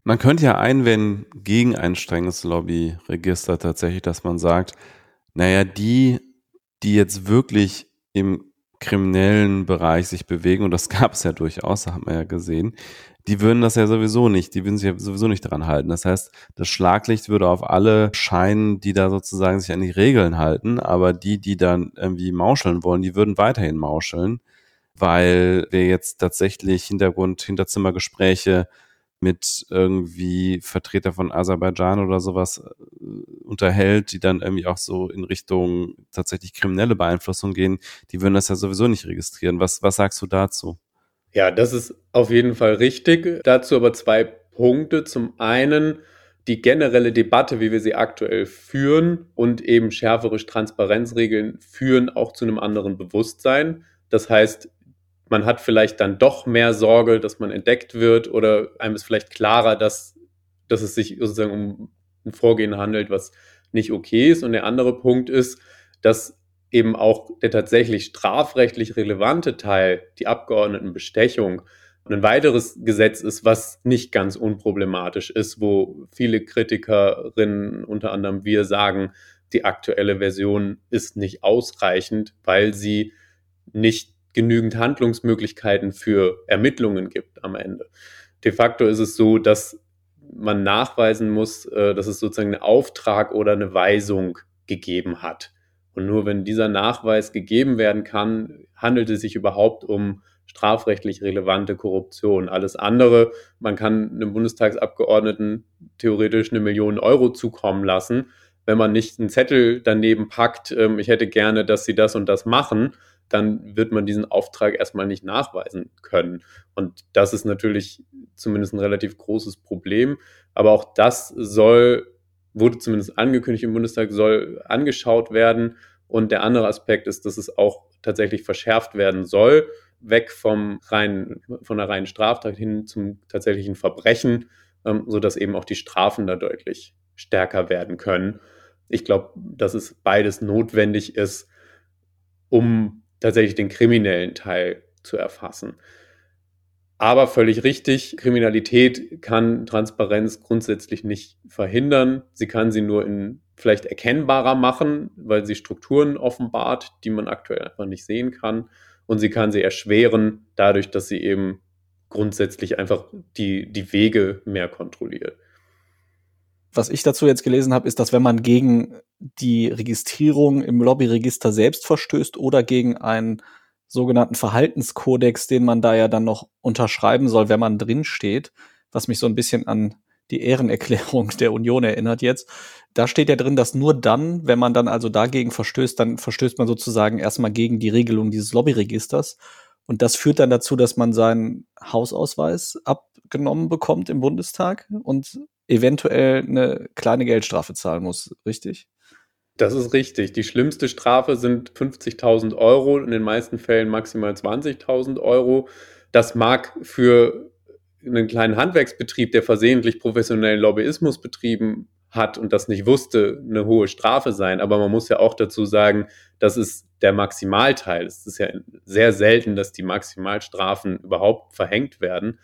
Man könnte ja einwenden gegen ein strenges Lobbyregister tatsächlich, dass man sagt, naja, die, die jetzt wirklich im kriminellen Bereich sich bewegen, und das gab es ja durchaus, hat man ja gesehen, die würden das ja sowieso nicht, die würden sich ja sowieso nicht dran halten. Das heißt, das Schlaglicht würde auf alle scheinen, die da sozusagen sich an die Regeln halten, aber die, die dann irgendwie mauscheln wollen, die würden weiterhin mauscheln, weil wir jetzt tatsächlich Hintergrund, Hinterzimmergespräche mit irgendwie Vertreter von Aserbaidschan oder sowas äh, unterhält, die dann irgendwie auch so in Richtung tatsächlich kriminelle Beeinflussung gehen, die würden das ja sowieso nicht registrieren. Was, was sagst du dazu? Ja, das ist auf jeden Fall richtig. Dazu aber zwei Punkte. Zum einen die generelle Debatte, wie wir sie aktuell führen und eben schärfere Transparenzregeln führen auch zu einem anderen Bewusstsein. Das heißt, man hat vielleicht dann doch mehr Sorge, dass man entdeckt wird oder einem ist vielleicht klarer, dass, dass es sich sozusagen um ein Vorgehen handelt, was nicht okay ist. Und der andere Punkt ist, dass eben auch der tatsächlich strafrechtlich relevante Teil, die Abgeordnetenbestechung, ein weiteres Gesetz ist, was nicht ganz unproblematisch ist, wo viele Kritikerinnen, unter anderem wir, sagen, die aktuelle Version ist nicht ausreichend, weil sie nicht genügend Handlungsmöglichkeiten für Ermittlungen gibt am Ende. De facto ist es so, dass man nachweisen muss, äh, dass es sozusagen einen Auftrag oder eine Weisung gegeben hat. Und nur wenn dieser Nachweis gegeben werden kann, handelt es sich überhaupt um strafrechtlich relevante Korruption. Alles andere, man kann einem Bundestagsabgeordneten theoretisch eine Million Euro zukommen lassen. Wenn man nicht einen Zettel daneben packt, ähm, ich hätte gerne, dass sie das und das machen, dann wird man diesen Auftrag erstmal nicht nachweisen können. Und das ist natürlich zumindest ein relativ großes Problem. Aber auch das soll, wurde zumindest angekündigt im Bundestag, soll angeschaut werden. Und der andere Aspekt ist, dass es auch tatsächlich verschärft werden soll, weg vom reinen, von der reinen Straftat hin zum tatsächlichen Verbrechen, ähm, sodass eben auch die Strafen da deutlich stärker werden können. Ich glaube, dass es beides notwendig ist, um tatsächlich den kriminellen Teil zu erfassen. Aber völlig richtig, Kriminalität kann Transparenz grundsätzlich nicht verhindern. Sie kann sie nur in vielleicht erkennbarer machen, weil sie Strukturen offenbart, die man aktuell einfach nicht sehen kann. Und sie kann sie erschweren, dadurch, dass sie eben grundsätzlich einfach die, die Wege mehr kontrolliert. Was ich dazu jetzt gelesen habe, ist, dass wenn man gegen die Registrierung im Lobbyregister selbst verstößt oder gegen einen sogenannten Verhaltenskodex, den man da ja dann noch unterschreiben soll, wenn man drin steht, was mich so ein bisschen an die Ehrenerklärung der Union erinnert jetzt. Da steht ja drin, dass nur dann, wenn man dann also dagegen verstößt, dann verstößt man sozusagen erstmal gegen die Regelung dieses Lobbyregisters. Und das führt dann dazu, dass man seinen Hausausweis abgenommen bekommt im Bundestag und eventuell eine kleine Geldstrafe zahlen muss, richtig? Das ist richtig. Die schlimmste Strafe sind 50.000 Euro, in den meisten Fällen maximal 20.000 Euro. Das mag für einen kleinen Handwerksbetrieb, der versehentlich professionellen Lobbyismus betrieben hat und das nicht wusste, eine hohe Strafe sein. Aber man muss ja auch dazu sagen, das ist der Maximalteil. Es ist ja sehr selten, dass die Maximalstrafen überhaupt verhängt werden.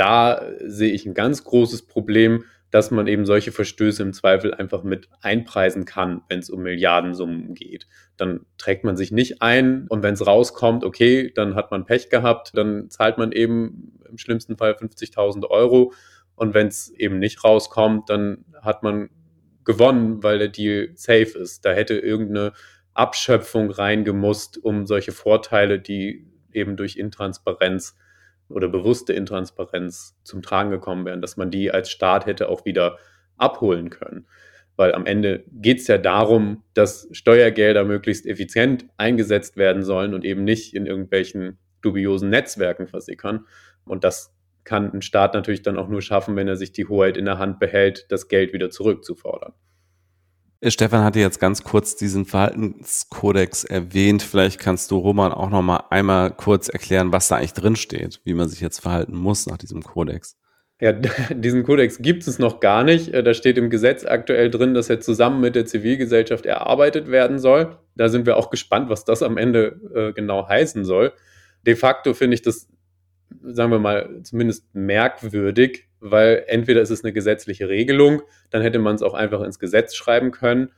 Da sehe ich ein ganz großes Problem, dass man eben solche Verstöße im Zweifel einfach mit einpreisen kann, wenn es um Milliardensummen geht. Dann trägt man sich nicht ein und wenn es rauskommt, okay, dann hat man Pech gehabt, dann zahlt man eben im schlimmsten Fall 50.000 Euro und wenn es eben nicht rauskommt, dann hat man gewonnen, weil der Deal safe ist. Da hätte irgendeine Abschöpfung reingemusst, um solche Vorteile, die eben durch Intransparenz oder bewusste Intransparenz zum Tragen gekommen wären, dass man die als Staat hätte auch wieder abholen können. Weil am Ende geht es ja darum, dass Steuergelder möglichst effizient eingesetzt werden sollen und eben nicht in irgendwelchen dubiosen Netzwerken versickern. Und das kann ein Staat natürlich dann auch nur schaffen, wenn er sich die Hoheit in der Hand behält, das Geld wieder zurückzufordern. Stefan hatte jetzt ganz kurz diesen Verhaltenskodex erwähnt. Vielleicht kannst du Roman auch noch mal einmal kurz erklären, was da eigentlich drin steht, wie man sich jetzt verhalten muss nach diesem Kodex. Ja, diesen Kodex gibt es noch gar nicht. Äh, da steht im Gesetz aktuell drin, dass er zusammen mit der Zivilgesellschaft erarbeitet werden soll. Da sind wir auch gespannt, was das am Ende äh, genau heißen soll. De facto finde ich das, sagen wir mal, zumindest merkwürdig, weil entweder ist es eine gesetzliche Regelung, dann hätte man es auch einfach ins Gesetz schreiben können,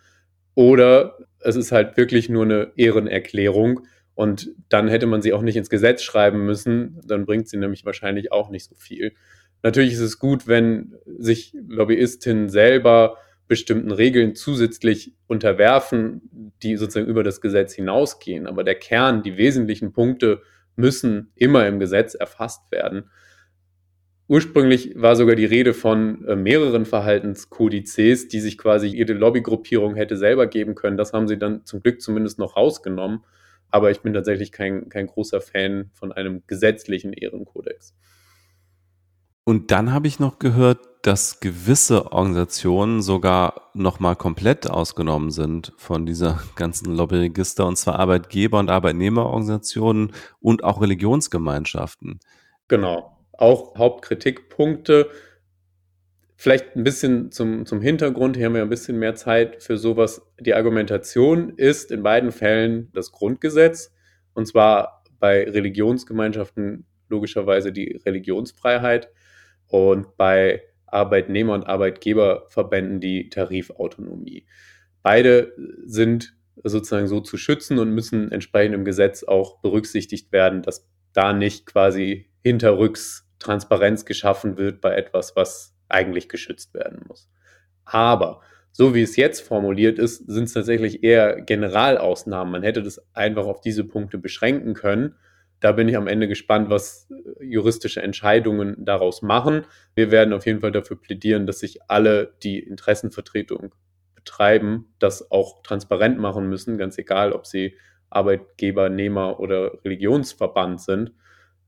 oder es ist halt wirklich nur eine Ehrenerklärung und dann hätte man sie auch nicht ins Gesetz schreiben müssen, dann bringt sie nämlich wahrscheinlich auch nicht so viel. Natürlich ist es gut, wenn sich Lobbyistinnen selber bestimmten Regeln zusätzlich unterwerfen, die sozusagen über das Gesetz hinausgehen. Aber der Kern, die wesentlichen Punkte müssen immer im Gesetz erfasst werden. Ursprünglich war sogar die Rede von äh, mehreren Verhaltenskodizes, die sich quasi jede Lobbygruppierung hätte selber geben können. Das haben sie dann zum Glück zumindest noch rausgenommen. Aber ich bin tatsächlich kein, kein großer Fan von einem gesetzlichen Ehrenkodex. Und dann habe ich noch gehört, dass gewisse Organisationen sogar nochmal komplett ausgenommen sind von dieser ganzen Lobbyregister, und zwar Arbeitgeber- und Arbeitnehmerorganisationen und auch Religionsgemeinschaften. Genau, auch Hauptkritikpunkte. Vielleicht ein bisschen zum, zum Hintergrund, hier haben wir ein bisschen mehr Zeit für sowas. Die Argumentation ist in beiden Fällen das Grundgesetz, und zwar bei Religionsgemeinschaften logischerweise die Religionsfreiheit und bei Arbeitnehmer- und Arbeitgeberverbänden die Tarifautonomie. Beide sind sozusagen so zu schützen und müssen entsprechend im Gesetz auch berücksichtigt werden, dass da nicht quasi hinterrücks Transparenz geschaffen wird bei etwas, was eigentlich geschützt werden muss. Aber so wie es jetzt formuliert ist, sind es tatsächlich eher Generalausnahmen. Man hätte das einfach auf diese Punkte beschränken können da bin ich am Ende gespannt, was äh, juristische Entscheidungen daraus machen. Wir werden auf jeden Fall dafür plädieren, dass sich alle, die Interessenvertretung betreiben, das auch transparent machen müssen, ganz egal, ob sie Arbeitgeber, Nehmer oder Religionsverband sind.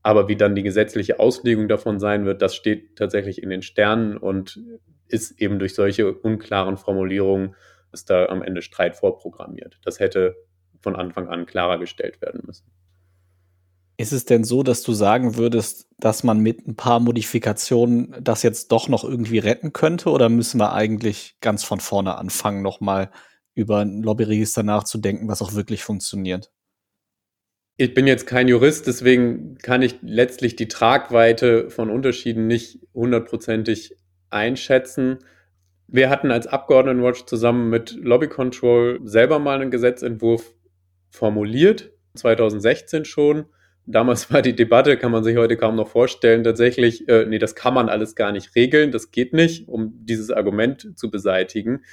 Aber wie dann die gesetzliche Auslegung davon sein wird, das steht tatsächlich in den Sternen und ist eben durch solche unklaren Formulierungen, ist da am Ende Streit vorprogrammiert. Das hätte von Anfang an klarer gestellt werden müssen. Ist es denn so, dass du sagen würdest, dass man mit ein paar Modifikationen das jetzt doch noch irgendwie retten könnte? Oder müssen wir eigentlich ganz von vorne anfangen, nochmal über ein Lobbyregister nachzudenken, was auch wirklich funktioniert? Ich bin jetzt kein Jurist, deswegen kann ich letztlich die Tragweite von Unterschieden nicht hundertprozentig einschätzen. Wir hatten als Abgeordnetenwatch zusammen mit Lobby Control selber mal einen Gesetzentwurf formuliert, 2016 schon Damals war die Debatte, kann man sich heute kaum noch vorstellen, tatsächlich, äh, nee, das kann man alles gar nicht regeln, das geht nicht, um dieses Argument zu beseitigen.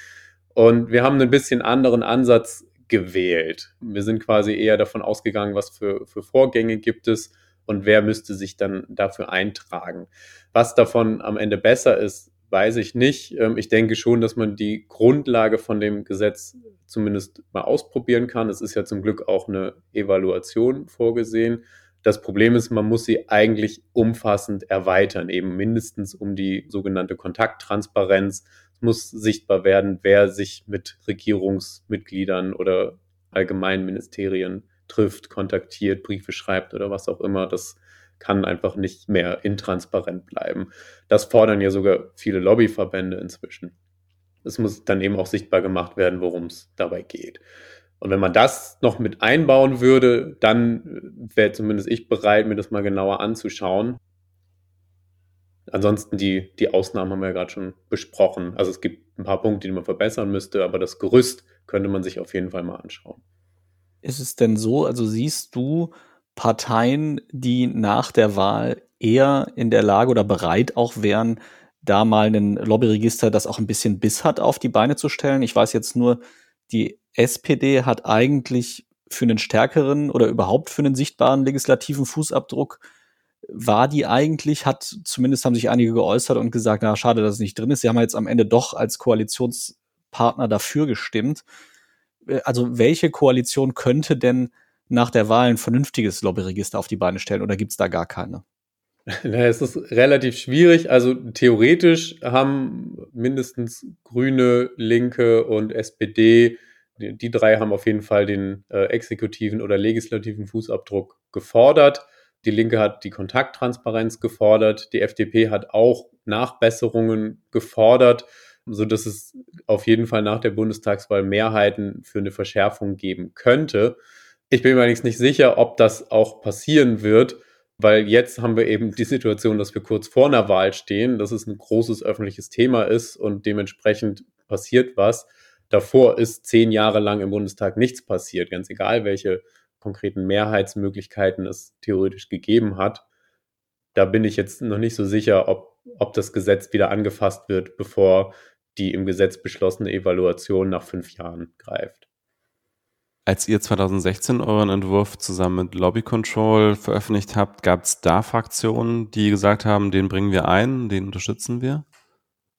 Und wir haben einen bisschen anderen Ansatz gewählt. Wir sind quasi eher davon ausgegangen, was für, für Vorgänge gibt es und wer müsste sich dann dafür eintragen. Was davon am Ende besser ist, weiß ich nicht. Ähm, ich denke schon, dass man die Grundlage von dem Gesetz zumindest mal ausprobieren kann. Es ist ja zum Glück auch eine Evaluation vorgesehen. Das Problem ist, man muss sie eigentlich umfassend erweitern, eben mindestens um die sogenannte Kontakttransparenz. Es muss sichtbar werden, wer sich mit Regierungsmitgliedern oder allgemeinen Ministerien trifft, kontaktiert, Briefe schreibt oder was auch immer. Das kann einfach nicht mehr intransparent bleiben. Das fordern ja sogar viele Lobbyverbände inzwischen. Es muss dann eben auch sichtbar gemacht werden, worum es dabei geht. Und wenn man das noch mit einbauen würde, dann wäre zumindest ich bereit, mir das mal genauer anzuschauen. Ansonsten die, die Ausnahmen haben wir ja gerade schon besprochen. Also es gibt ein paar Punkte, die man verbessern müsste, aber das Gerüst könnte man sich auf jeden Fall mal anschauen. Ist es denn so, also siehst du Parteien, die nach der Wahl eher in der Lage oder bereit auch wären, da mal ein Lobbyregister, das auch ein bisschen Biss hat, auf die Beine zu stellen? Ich weiß jetzt nur, die SPD hat eigentlich für einen stärkeren oder überhaupt für einen sichtbaren legislativen Fußabdruck war die eigentlich, hat zumindest haben sich einige geäußert und gesagt, na schade, dass es nicht drin ist. Sie haben jetzt am Ende doch als Koalitionspartner dafür gestimmt. Äh, also welche Koalition könnte denn nach der Wahl ein vernünftiges Lobbyregister auf die Beine stellen oder gibt es da gar keine? Es ist relativ schwierig. Also theoretisch haben mindestens Grüne, Linke und SPD die, die drei haben auf jeden Fall den äh, exekutiven oder legislativen Fußabdruck gefordert. Die Linke hat die Kontakttransparenz gefordert. Die FDP hat auch Nachbesserungen gefordert, so dass es auf jeden Fall nach der Bundestagswahl Mehrheiten für eine Verschärfung geben könnte. Ich bin mir allerdings nicht sicher, ob das auch passieren wird, weil jetzt haben wir eben die Situation, dass wir kurz vor einer Wahl stehen, dass es ein großes öffentliches Thema ist und dementsprechend passiert was. Davor ist zehn Jahre lang im Bundestag nichts passiert, ganz egal, welche konkreten Mehrheitsmöglichkeiten es theoretisch gegeben hat. Da bin ich jetzt noch nicht so sicher, ob, ob das Gesetz wieder angefasst wird, bevor die im Gesetz beschlossene Evaluation nach fünf Jahren greift. Als ihr 2016 euren Entwurf zusammen mit Lobby Control veröffentlicht habt, gab es da Fraktionen, die gesagt haben, den bringen wir ein, den unterstützen wir?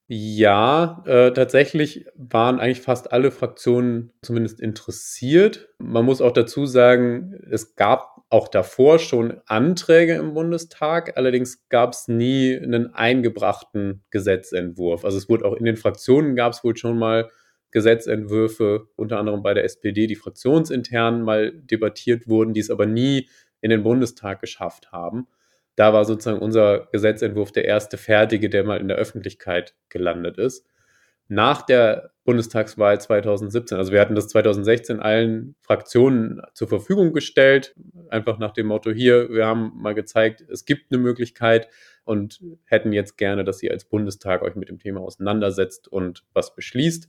Ja, äh, tatsächlich waren eigentlich fast alle Fraktionen zumindest interessiert. Man muss auch dazu sagen, es gab auch davor schon Anträge im Bundestag, allerdings gab es nie einen eingebrachten Gesetzentwurf. Also es wurde auch in den Fraktionen gab es wohl schon mal Gesetzentwürfe, unter anderem bei der SPD, die fraktionsintern mal debattiert wurden, die es aber nie in den Bundestag geschafft haben da war sozusagen unser Gesetzentwurf der erste fertige, der mal in der Öffentlichkeit gelandet ist. Nach der Bundestagswahl 2017, also wir hatten das 2016 allen Fraktionen zur Verfügung gestellt, einfach nach dem Motto hier, wir haben mal gezeigt, es gibt eine Möglichkeit und hätten jetzt gerne, dass ihr als Bundestag euch mit dem Thema auseinandersetzt und was beschließt.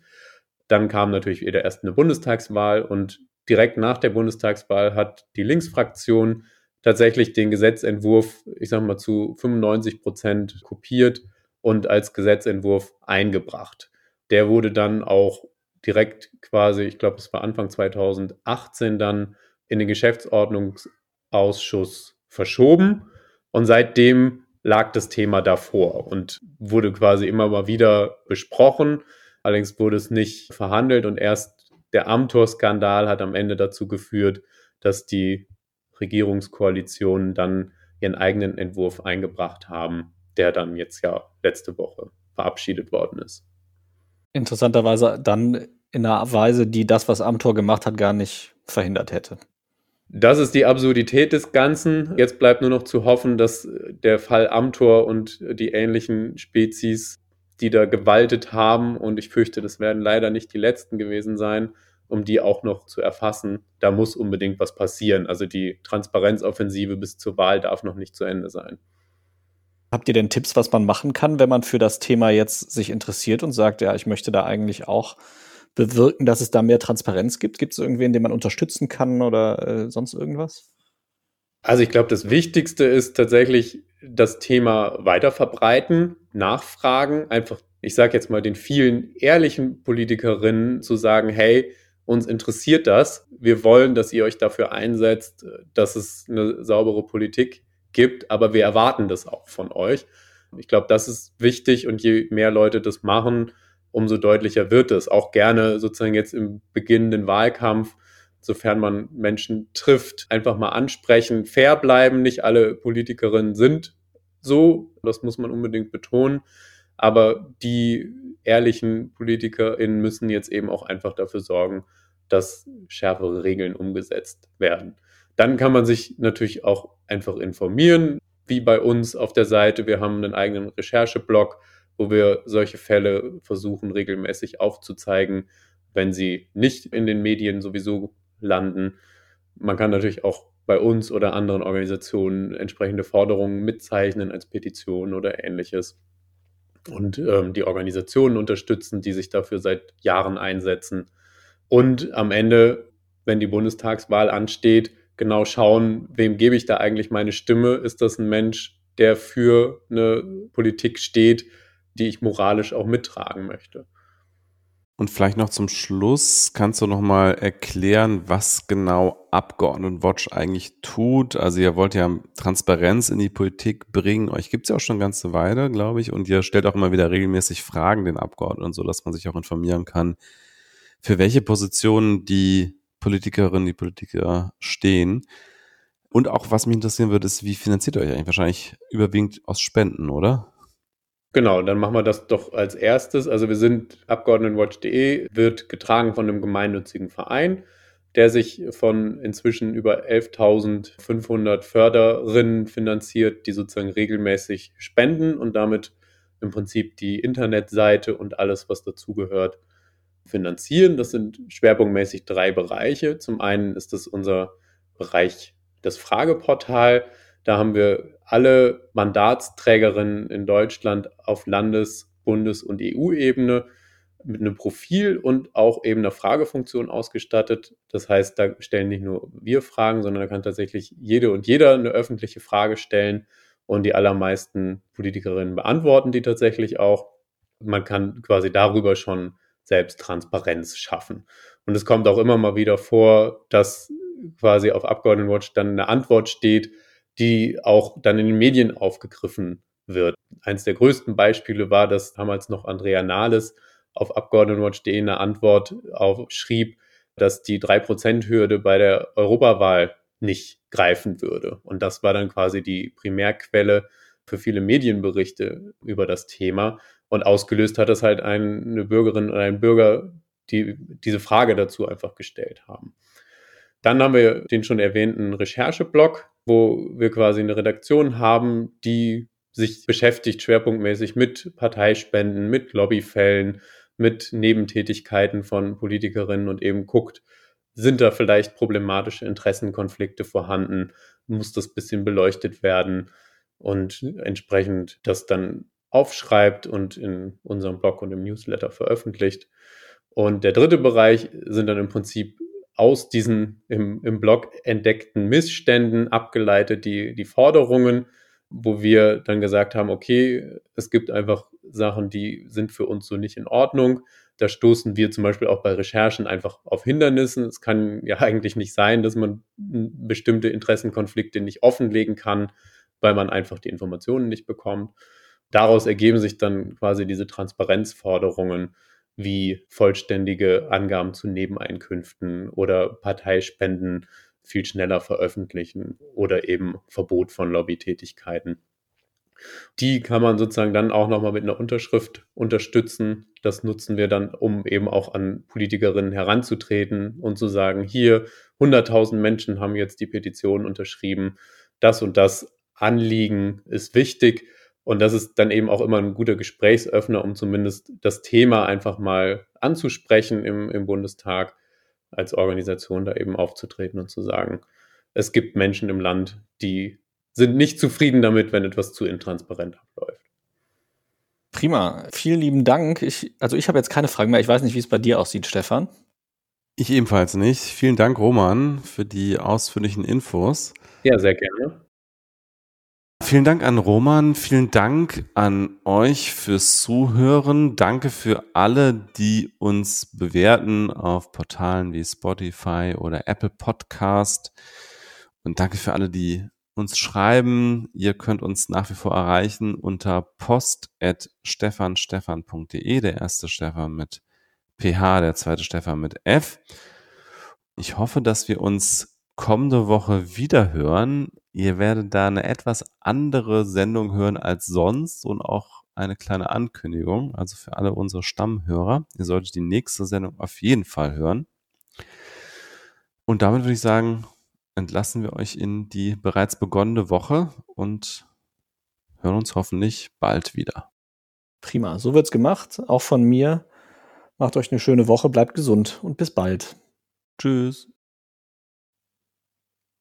Dann kam natürlich wieder erst eine Bundestagswahl und direkt nach der Bundestagswahl hat die Linksfraktion tatsächlich den Gesetzentwurf, ich sage mal, zu 95 Prozent kopiert und als Gesetzentwurf eingebracht. Der wurde dann auch direkt quasi, ich glaube, es war Anfang 2018 dann in den Geschäftsordnungsausschuss verschoben und seitdem lag das Thema davor und wurde quasi immer mal wieder besprochen. Allerdings wurde es nicht verhandelt und erst der Amtor-Skandal hat am Ende dazu geführt, dass die Regierungskoalitionen dann ihren eigenen Entwurf eingebracht haben, der dann jetzt ja letzte Woche verabschiedet worden ist. Interessanterweise dann in einer Weise, die das, was Amtor gemacht hat, gar nicht verhindert hätte. Das ist die Absurdität des Ganzen. Jetzt bleibt nur noch zu hoffen, dass der Fall Amtor und die ähnlichen Spezies, die da gewaltet haben, und ich fürchte, das werden leider nicht die letzten gewesen sein, um die auch noch zu erfassen. Da muss unbedingt was passieren. Also die Transparenzoffensive bis zur Wahl darf noch nicht zu Ende sein. Habt ihr denn Tipps, was man machen kann, wenn man für das Thema jetzt sich interessiert und sagt, ja, ich möchte da eigentlich auch bewirken, dass es da mehr Transparenz gibt? Gibt es irgendwen, den man unterstützen kann oder äh, sonst irgendwas? Also ich glaube, das Wichtigste ist tatsächlich das Thema weiterverbreiten, nachfragen, einfach, ich sage jetzt mal, den vielen ehrlichen Politikerinnen zu sagen, hey, uns interessiert das. Wir wollen, dass ihr euch dafür einsetzt, dass es eine saubere Politik gibt, aber wir erwarten das auch von euch. Ich glaube, das ist wichtig und je mehr Leute das machen, umso deutlicher wird es. Auch gerne sozusagen jetzt im beginnenden Wahlkampf, sofern man Menschen trifft, einfach mal ansprechen, fair bleiben. Nicht alle Politikerinnen sind so, das muss man unbedingt betonen. Aber die ehrlichen PolitikerInnen müssen jetzt eben auch einfach dafür sorgen, dass schärfere Regeln umgesetzt werden. Dann kann man sich natürlich auch einfach informieren, wie bei uns auf der Seite. Wir haben einen eigenen Rechercheblog, wo wir solche Fälle versuchen regelmäßig aufzuzeigen, wenn sie nicht in den Medien sowieso landen. Man kann natürlich auch bei uns oder anderen Organisationen entsprechende Forderungen mitzeichnen als Petition oder ähnliches und ähm, die Organisationen unterstützen, die sich dafür seit Jahren einsetzen. Und am Ende, wenn die Bundestagswahl ansteht, genau schauen, wem gebe ich da eigentlich meine Stimme? Ist das ein Mensch, der für eine Politik steht, die ich moralisch auch mittragen möchte? Und vielleicht noch zum Schluss, kannst du noch mal erklären, was genau Abgeordnetenwatch eigentlich tut? Also ihr wollt ja Transparenz in die Politik bringen. Euch gibt es ja auch schon eine ganze Weile, glaube ich. Und ihr stellt auch immer wieder regelmäßig Fragen den Abgeordneten, so dass man sich auch informieren kann, für welche Positionen die Politikerinnen, die Politiker stehen. Und auch, was mich interessieren würde, ist, wie finanziert ihr euch eigentlich? Wahrscheinlich überwiegend aus Spenden, oder? Genau, dann machen wir das doch als erstes. Also wir sind Abgeordnetenwatch.de, wird getragen von einem gemeinnützigen Verein, der sich von inzwischen über 11.500 Förderinnen finanziert, die sozusagen regelmäßig spenden und damit im Prinzip die Internetseite und alles, was dazugehört, finanzieren. Das sind schwerpunktmäßig drei Bereiche. Zum einen ist das unser Bereich das Frageportal. Da haben wir alle Mandatsträgerinnen in Deutschland auf Landes-, Bundes- und EU-Ebene mit einem Profil und auch eben einer Fragefunktion ausgestattet. Das heißt, da stellen nicht nur wir Fragen, sondern da kann tatsächlich jede und jeder eine öffentliche Frage stellen und die allermeisten Politikerinnen beantworten die tatsächlich auch. Man kann quasi darüber schon selbst Transparenz schaffen. Und es kommt auch immer mal wieder vor, dass quasi auf Abgeordnetenwatch dann eine Antwort steht, die auch dann in den Medien aufgegriffen wird. Eins der größten Beispiele war, dass damals noch Andrea Nahles auf Abgeordnetenwatch.de eine Antwort aufschrieb, dass die 3%-Hürde bei der Europawahl nicht greifen würde. Und das war dann quasi die Primärquelle für viele Medienberichte über das Thema. Und ausgelöst hat das halt eine Bürgerin oder ein Bürger, die diese Frage dazu einfach gestellt haben. Dann haben wir den schon erwähnten Rechercheblog, wo wir quasi eine Redaktion haben, die sich beschäftigt schwerpunktmäßig mit Parteispenden, mit Lobbyfällen, mit Nebentätigkeiten von Politikerinnen und eben guckt, sind da vielleicht problematische Interessenkonflikte vorhanden? Muss das bisschen beleuchtet werden? Und entsprechend das dann aufschreibt und in unserem Blog und im Newsletter veröffentlicht. Und der dritte Bereich sind dann im Prinzip aus diesen im, im Blog entdeckten Missständen abgeleitet die, die Forderungen, wo wir dann gesagt haben, okay, es gibt einfach Sachen, die sind für uns so nicht in Ordnung. Da stoßen wir zum Beispiel auch bei Recherchen einfach auf Hindernissen. Es kann ja eigentlich nicht sein, dass man bestimmte Interessenkonflikte nicht offenlegen kann, weil man einfach die Informationen nicht bekommt. Daraus ergeben sich dann quasi diese Transparenzforderungen wie vollständige Angaben zu Nebeneinkünften oder Parteispenden viel schneller veröffentlichen oder eben Verbot von Lobbytätigkeiten. Die kann man sozusagen dann auch nochmal mit einer Unterschrift unterstützen. Das nutzen wir dann, um eben auch an Politikerinnen heranzutreten und zu sagen, hier 100.000 Menschen haben jetzt die Petition unterschrieben. Das und das Anliegen ist wichtig. Und das ist dann eben auch immer ein guter Gesprächsöffner, um zumindest das Thema einfach mal anzusprechen im, im Bundestag als Organisation da eben aufzutreten und zu sagen, es gibt Menschen im Land, die sind nicht zufrieden damit, wenn etwas zu intransparent abläuft. Prima, vielen lieben Dank. Ich, also ich habe jetzt keine Fragen mehr. Ich weiß nicht, wie es bei dir aussieht, Stefan. Ich ebenfalls nicht. Vielen Dank, Roman, für die ausführlichen Infos. Ja, sehr gerne. Vielen Dank an Roman, vielen Dank an euch fürs Zuhören. Danke für alle, die uns bewerten auf Portalen wie Spotify oder Apple Podcast. Und danke für alle, die uns schreiben. Ihr könnt uns nach wie vor erreichen unter post.stefanstefan.de, der erste Stefan mit PH, der zweite Stefan mit F. Ich hoffe, dass wir uns kommende Woche wieder hören. Ihr werdet da eine etwas andere Sendung hören als sonst und auch eine kleine Ankündigung, also für alle unsere Stammhörer. Ihr solltet die nächste Sendung auf jeden Fall hören. Und damit würde ich sagen, entlassen wir euch in die bereits begonnene Woche und hören uns hoffentlich bald wieder. Prima, so wird's gemacht, auch von mir. Macht euch eine schöne Woche, bleibt gesund und bis bald. Tschüss.